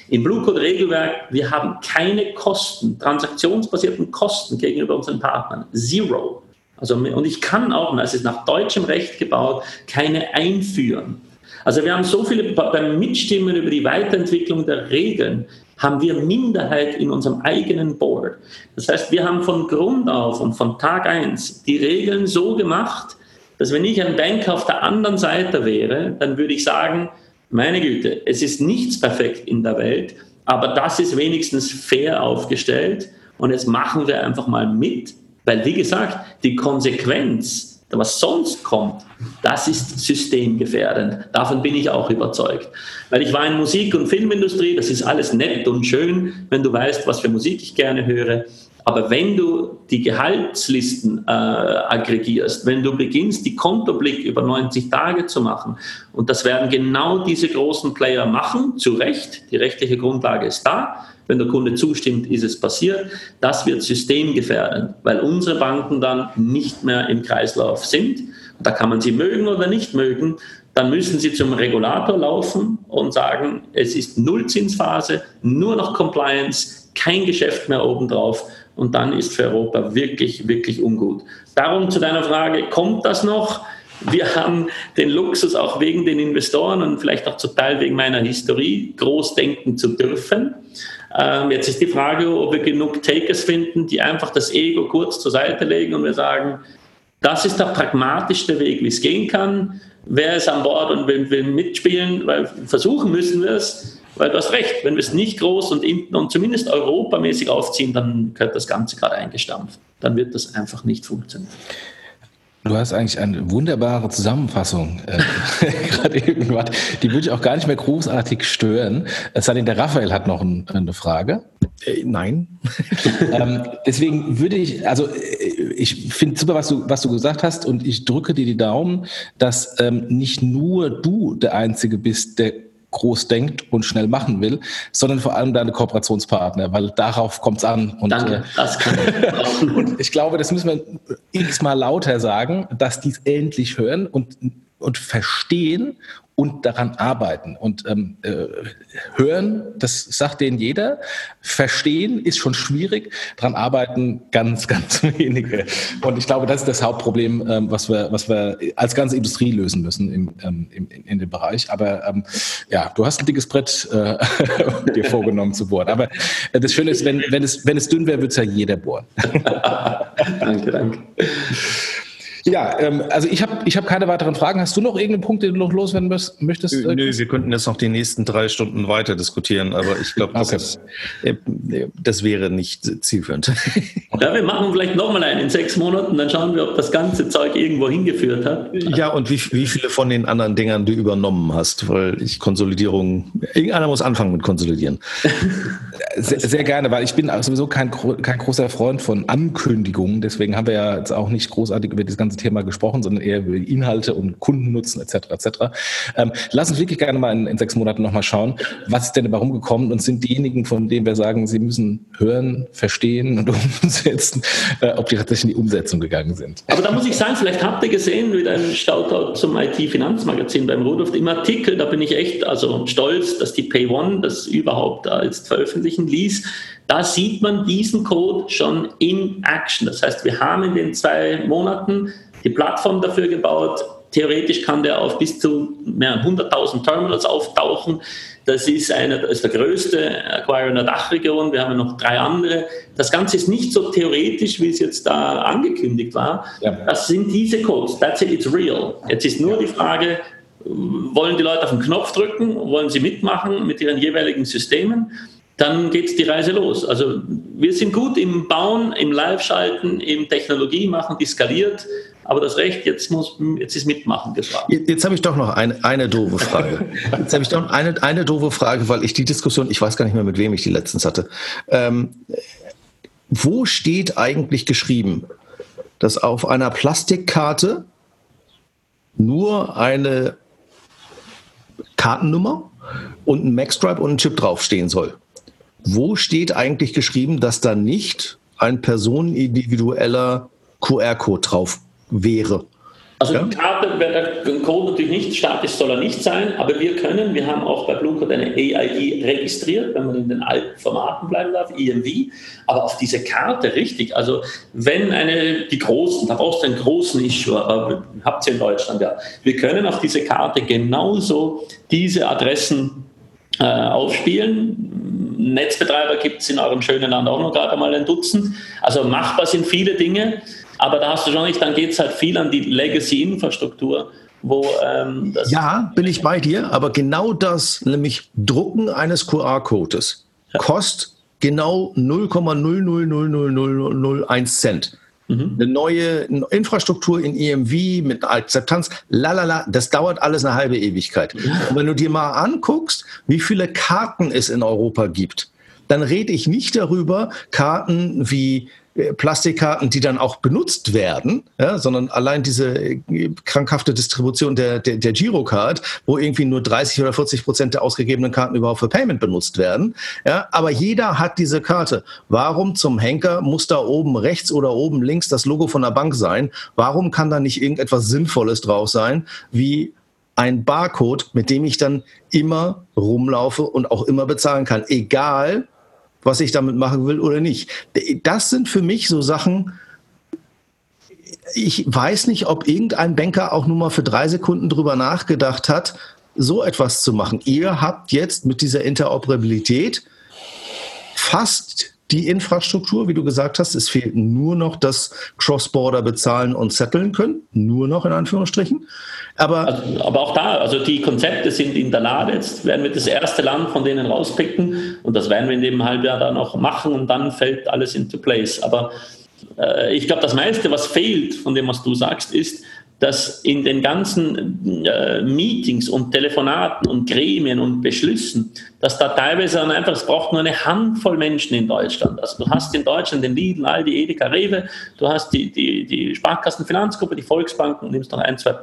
Im Blue Code Regelwerk, wir haben keine Kosten, transaktionsbasierten Kosten gegenüber unseren Partnern. Zero. Also, und ich kann auch, es ist nach deutschem Recht gebaut, keine einführen. Also wir haben so viele, beim Mitstimmen über die Weiterentwicklung der Regeln haben wir Minderheit in unserem eigenen Board. Das heißt, wir haben von Grund auf und von Tag eins die Regeln so gemacht, dass wenn ich ein Banker auf der anderen Seite wäre, dann würde ich sagen, meine Güte, es ist nichts perfekt in der Welt, aber das ist wenigstens fair aufgestellt und jetzt machen wir einfach mal mit weil, wie gesagt, die Konsequenz, was sonst kommt, das ist systemgefährdend. Davon bin ich auch überzeugt. Weil ich war in Musik- und Filmindustrie, das ist alles nett und schön, wenn du weißt, was für Musik ich gerne höre. Aber wenn du die Gehaltslisten äh, aggregierst, wenn du beginnst, die Kontoblick über 90 Tage zu machen, und das werden genau diese großen Player machen, zu Recht, die rechtliche Grundlage ist da, wenn der Kunde zustimmt, ist es passiert. Das wird systemgefährdend, weil unsere Banken dann nicht mehr im Kreislauf sind. Da kann man sie mögen oder nicht mögen. Dann müssen sie zum Regulator laufen und sagen, es ist Nullzinsphase, nur noch Compliance, kein Geschäft mehr obendrauf. Und dann ist für Europa wirklich, wirklich ungut. Darum zu deiner Frage, kommt das noch? Wir haben den Luxus, auch wegen den Investoren und vielleicht auch zum Teil wegen meiner Historie, groß denken zu dürfen. Ähm, jetzt ist die Frage, ob wir genug Takers finden, die einfach das Ego kurz zur Seite legen und wir sagen, das ist der pragmatischste Weg, wie es gehen kann. Wer ist an Bord und will, will mitspielen? Weil versuchen müssen wir es, weil du hast recht, wenn wir es nicht groß und, und zumindest europamäßig aufziehen, dann gehört das Ganze gerade eingestampft. Dann wird das einfach nicht funktionieren. Du hast eigentlich eine wunderbare Zusammenfassung äh, gerade eben gemacht. Die würde ich auch gar nicht mehr großartig stören. Es sei denn, der Raphael hat noch ein, eine Frage. Äh, nein. ähm, deswegen würde ich, also äh, ich finde super, was du, was du gesagt hast und ich drücke dir die Daumen, dass ähm, nicht nur du der Einzige bist, der groß denkt und schnell machen will, sondern vor allem deine Kooperationspartner, weil darauf kommt es an. Und, Danke, äh, das kann ich. und ich glaube, das müssen wir x-mal lauter sagen, dass die es endlich hören und, und verstehen und daran arbeiten. Und ähm, äh, hören, das sagt denen jeder. Verstehen ist schon schwierig, daran arbeiten ganz, ganz wenige. Und ich glaube, das ist das Hauptproblem, ähm, was, wir, was wir als ganze Industrie lösen müssen im, ähm, im, in dem Bereich. Aber ähm, ja, du hast ein dickes Brett äh, dir vorgenommen zu bohren. Aber äh, das Schöne ist, wenn, wenn, es, wenn es dünn wäre, würde es ja jeder bohren. danke, danke. Ja, ähm, also ich habe ich hab keine weiteren Fragen. Hast du noch irgendeinen Punkt, den du noch loswerden möchtest? Nö, nö wir könnten jetzt noch die nächsten drei Stunden weiter diskutieren, aber ich glaube, das, okay. äh, das wäre nicht zielführend. Ja, wir machen vielleicht nochmal einen in sechs Monaten, dann schauen wir, ob das ganze Zeug irgendwo hingeführt hat. Ja, und wie, wie viele von den anderen Dingern du übernommen hast, weil ich Konsolidierung, irgendeiner muss anfangen mit Konsolidieren. Sehr, sehr gerne, weil ich bin sowieso kein, kein großer Freund von Ankündigungen, deswegen haben wir ja jetzt auch nicht großartig über das ganze ganze Thema gesprochen, sondern eher über Inhalte und Kundennutzen etc. etc. Ähm, lass uns wirklich gerne mal in, in sechs Monaten nochmal schauen, was ist denn dabei rumgekommen und sind diejenigen, von denen wir sagen, sie müssen hören, verstehen und umsetzen, äh, ob die tatsächlich in die Umsetzung gegangen sind. Aber da muss ich sagen, vielleicht habt ihr gesehen, wieder ein Shoutout zum IT-Finanzmagazin beim Rudolf, im Artikel, da bin ich echt also stolz, dass die Pay One das überhaupt da jetzt veröffentlichen ließ. Da sieht man diesen Code schon in Action. Das heißt, wir haben in den zwei Monaten die Plattform dafür gebaut. Theoretisch kann der auf bis zu mehr 100.000 Terminals auftauchen. Das ist, eine, das ist der größte Acquirer in der Dachregion. Wir haben noch drei andere. Das Ganze ist nicht so theoretisch, wie es jetzt da angekündigt war. Ja. Das sind diese Codes. That's it, it's real. Jetzt ist nur die Frage, wollen die Leute auf den Knopf drücken? Wollen sie mitmachen mit ihren jeweiligen Systemen? dann geht die Reise los. Also wir sind gut im Bauen, im Live-Schalten, im Technologie machen, die skaliert. Aber das Recht, jetzt, muss, jetzt ist Mitmachen gefragt. Jetzt, jetzt habe ich doch noch eine, eine doofe Frage. Jetzt habe ich doch eine, eine doofe Frage, weil ich die Diskussion, ich weiß gar nicht mehr, mit wem ich die letztens hatte. Ähm, wo steht eigentlich geschrieben, dass auf einer Plastikkarte nur eine Kartennummer und ein Maxstripe und ein Chip draufstehen soll? Wo steht eigentlich geschrieben, dass da nicht ein personenindividueller QR-Code drauf wäre? Also ja? die Karte, der Code natürlich nicht statisch soll er nicht sein, aber wir können, wir haben auch bei Bluecode eine AID registriert, wenn man in den alten Formaten bleiben darf, EMV, aber auf diese Karte richtig, also wenn eine, die großen, da brauchst du einen großen Issue, aber habt ihr in Deutschland ja, wir können auf diese Karte genauso diese Adressen äh, aufspielen. Netzbetreiber gibt es in eurem schönen Land auch noch gerade mal ein Dutzend. Also machbar sind viele Dinge, aber da hast du schon nicht, dann geht es halt viel an die Legacy-Infrastruktur. Wo, ähm, ja, bin ich bei dir, aber genau das, nämlich Drucken eines QR-Codes, ja. kostet genau 0,0000001 Cent. Mhm. Eine neue Infrastruktur in EMV mit Akzeptanz, lalala, das dauert alles eine halbe Ewigkeit. Ja. Und wenn du dir mal anguckst, wie viele Karten es in Europa gibt, dann rede ich nicht darüber, Karten wie Plastikkarten, die dann auch benutzt werden, ja, sondern allein diese äh, krankhafte Distribution der, der, der Girocard, wo irgendwie nur 30 oder 40 Prozent der ausgegebenen Karten überhaupt für Payment benutzt werden. Ja, aber jeder hat diese Karte. Warum zum Henker muss da oben rechts oder oben links das Logo von der Bank sein? Warum kann da nicht irgendetwas Sinnvolles drauf sein, wie ein Barcode, mit dem ich dann immer rumlaufe und auch immer bezahlen kann, egal was ich damit machen will oder nicht. Das sind für mich so Sachen, ich weiß nicht, ob irgendein Banker auch nur mal für drei Sekunden drüber nachgedacht hat, so etwas zu machen. Ihr habt jetzt mit dieser Interoperabilität fast die Infrastruktur, wie du gesagt hast. Es fehlt nur noch das Cross-Border bezahlen und setteln können. Nur noch in Anführungsstrichen. Aber, also, aber auch da, also die Konzepte sind in der Lade. Jetzt werden wir das erste Land von denen rauspicken und das werden wir in dem Halbjahr dann auch machen und dann fällt alles into place. Aber äh, ich glaube, das meiste, was fehlt von dem, was du sagst, ist, dass in den ganzen äh, Meetings und Telefonaten und Gremien und Beschlüssen, dass da teilweise einfach, es braucht nur eine Handvoll Menschen in Deutschland. Also du hast in Deutschland den Lidl, Aldi, Edeka, Rewe, du hast die, die, die Sparkassenfinanzgruppe, die Volksbanken, nimmst noch ein, zwei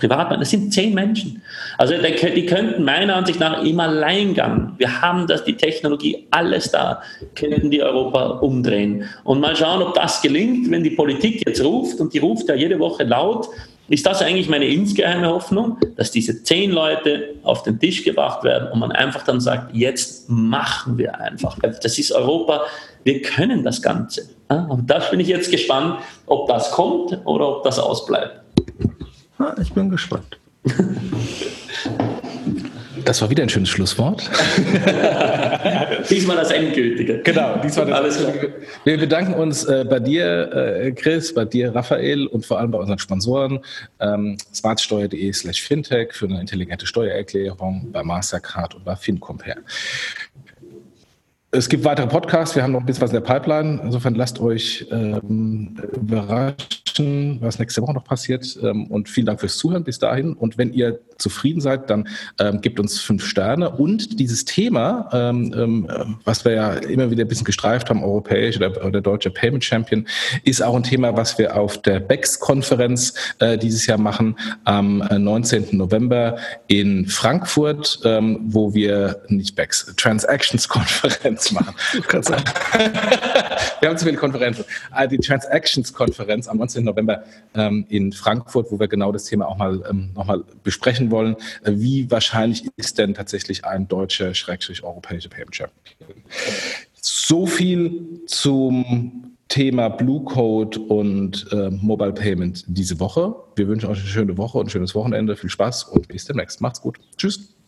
Privatbanken, das sind zehn Menschen. Also die könnten meiner Ansicht nach im Alleingang, wir haben das, die Technologie, alles da, könnten die Europa umdrehen. Und mal schauen, ob das gelingt, wenn die Politik jetzt ruft, und die ruft ja jede Woche laut, ist das eigentlich meine insgeheime Hoffnung, dass diese zehn Leute auf den Tisch gebracht werden und man einfach dann sagt, jetzt machen wir einfach. Das ist Europa, wir können das Ganze. Und da bin ich jetzt gespannt, ob das kommt oder ob das ausbleibt. Ah, ich bin gespannt. Das war wieder ein schönes Schlusswort. diesmal das endgültige. Genau, diesmal das Alles klar. Wir bedanken uns äh, bei dir, äh, Chris, bei dir, Raphael und vor allem bei unseren Sponsoren ähm, smartsteuer.de slash fintech für eine intelligente Steuererklärung, bei Mastercard und bei FinCompare. Es gibt weitere Podcasts, wir haben noch ein bisschen was in der Pipeline. Insofern lasst euch ähm, überraschen, was nächste Woche noch passiert. Ähm, und vielen Dank fürs Zuhören bis dahin. Und wenn ihr zufrieden seid, dann ähm, gebt uns fünf Sterne. Und dieses Thema, ähm, ähm, was wir ja immer wieder ein bisschen gestreift haben, europäisch oder, oder deutscher Payment Champion, ist auch ein Thema, was wir auf der BEX-Konferenz äh, dieses Jahr machen, am 19. Äh, November in Frankfurt, ähm, wo wir nicht BEX, Transactions-Konferenz machen. wir haben zu viele Konferenzen. Also die Transactions-Konferenz am 19. November ähm, in Frankfurt, wo wir genau das Thema auch mal ähm, nochmal besprechen wollen, äh, wie wahrscheinlich ist denn tatsächlich ein deutscher, schrägstrich europäischer Payment Champion? So viel zum Thema Blue Code und äh, Mobile Payment diese Woche. Wir wünschen euch eine schöne Woche und ein schönes Wochenende. Viel Spaß und bis demnächst. Macht's gut. Tschüss.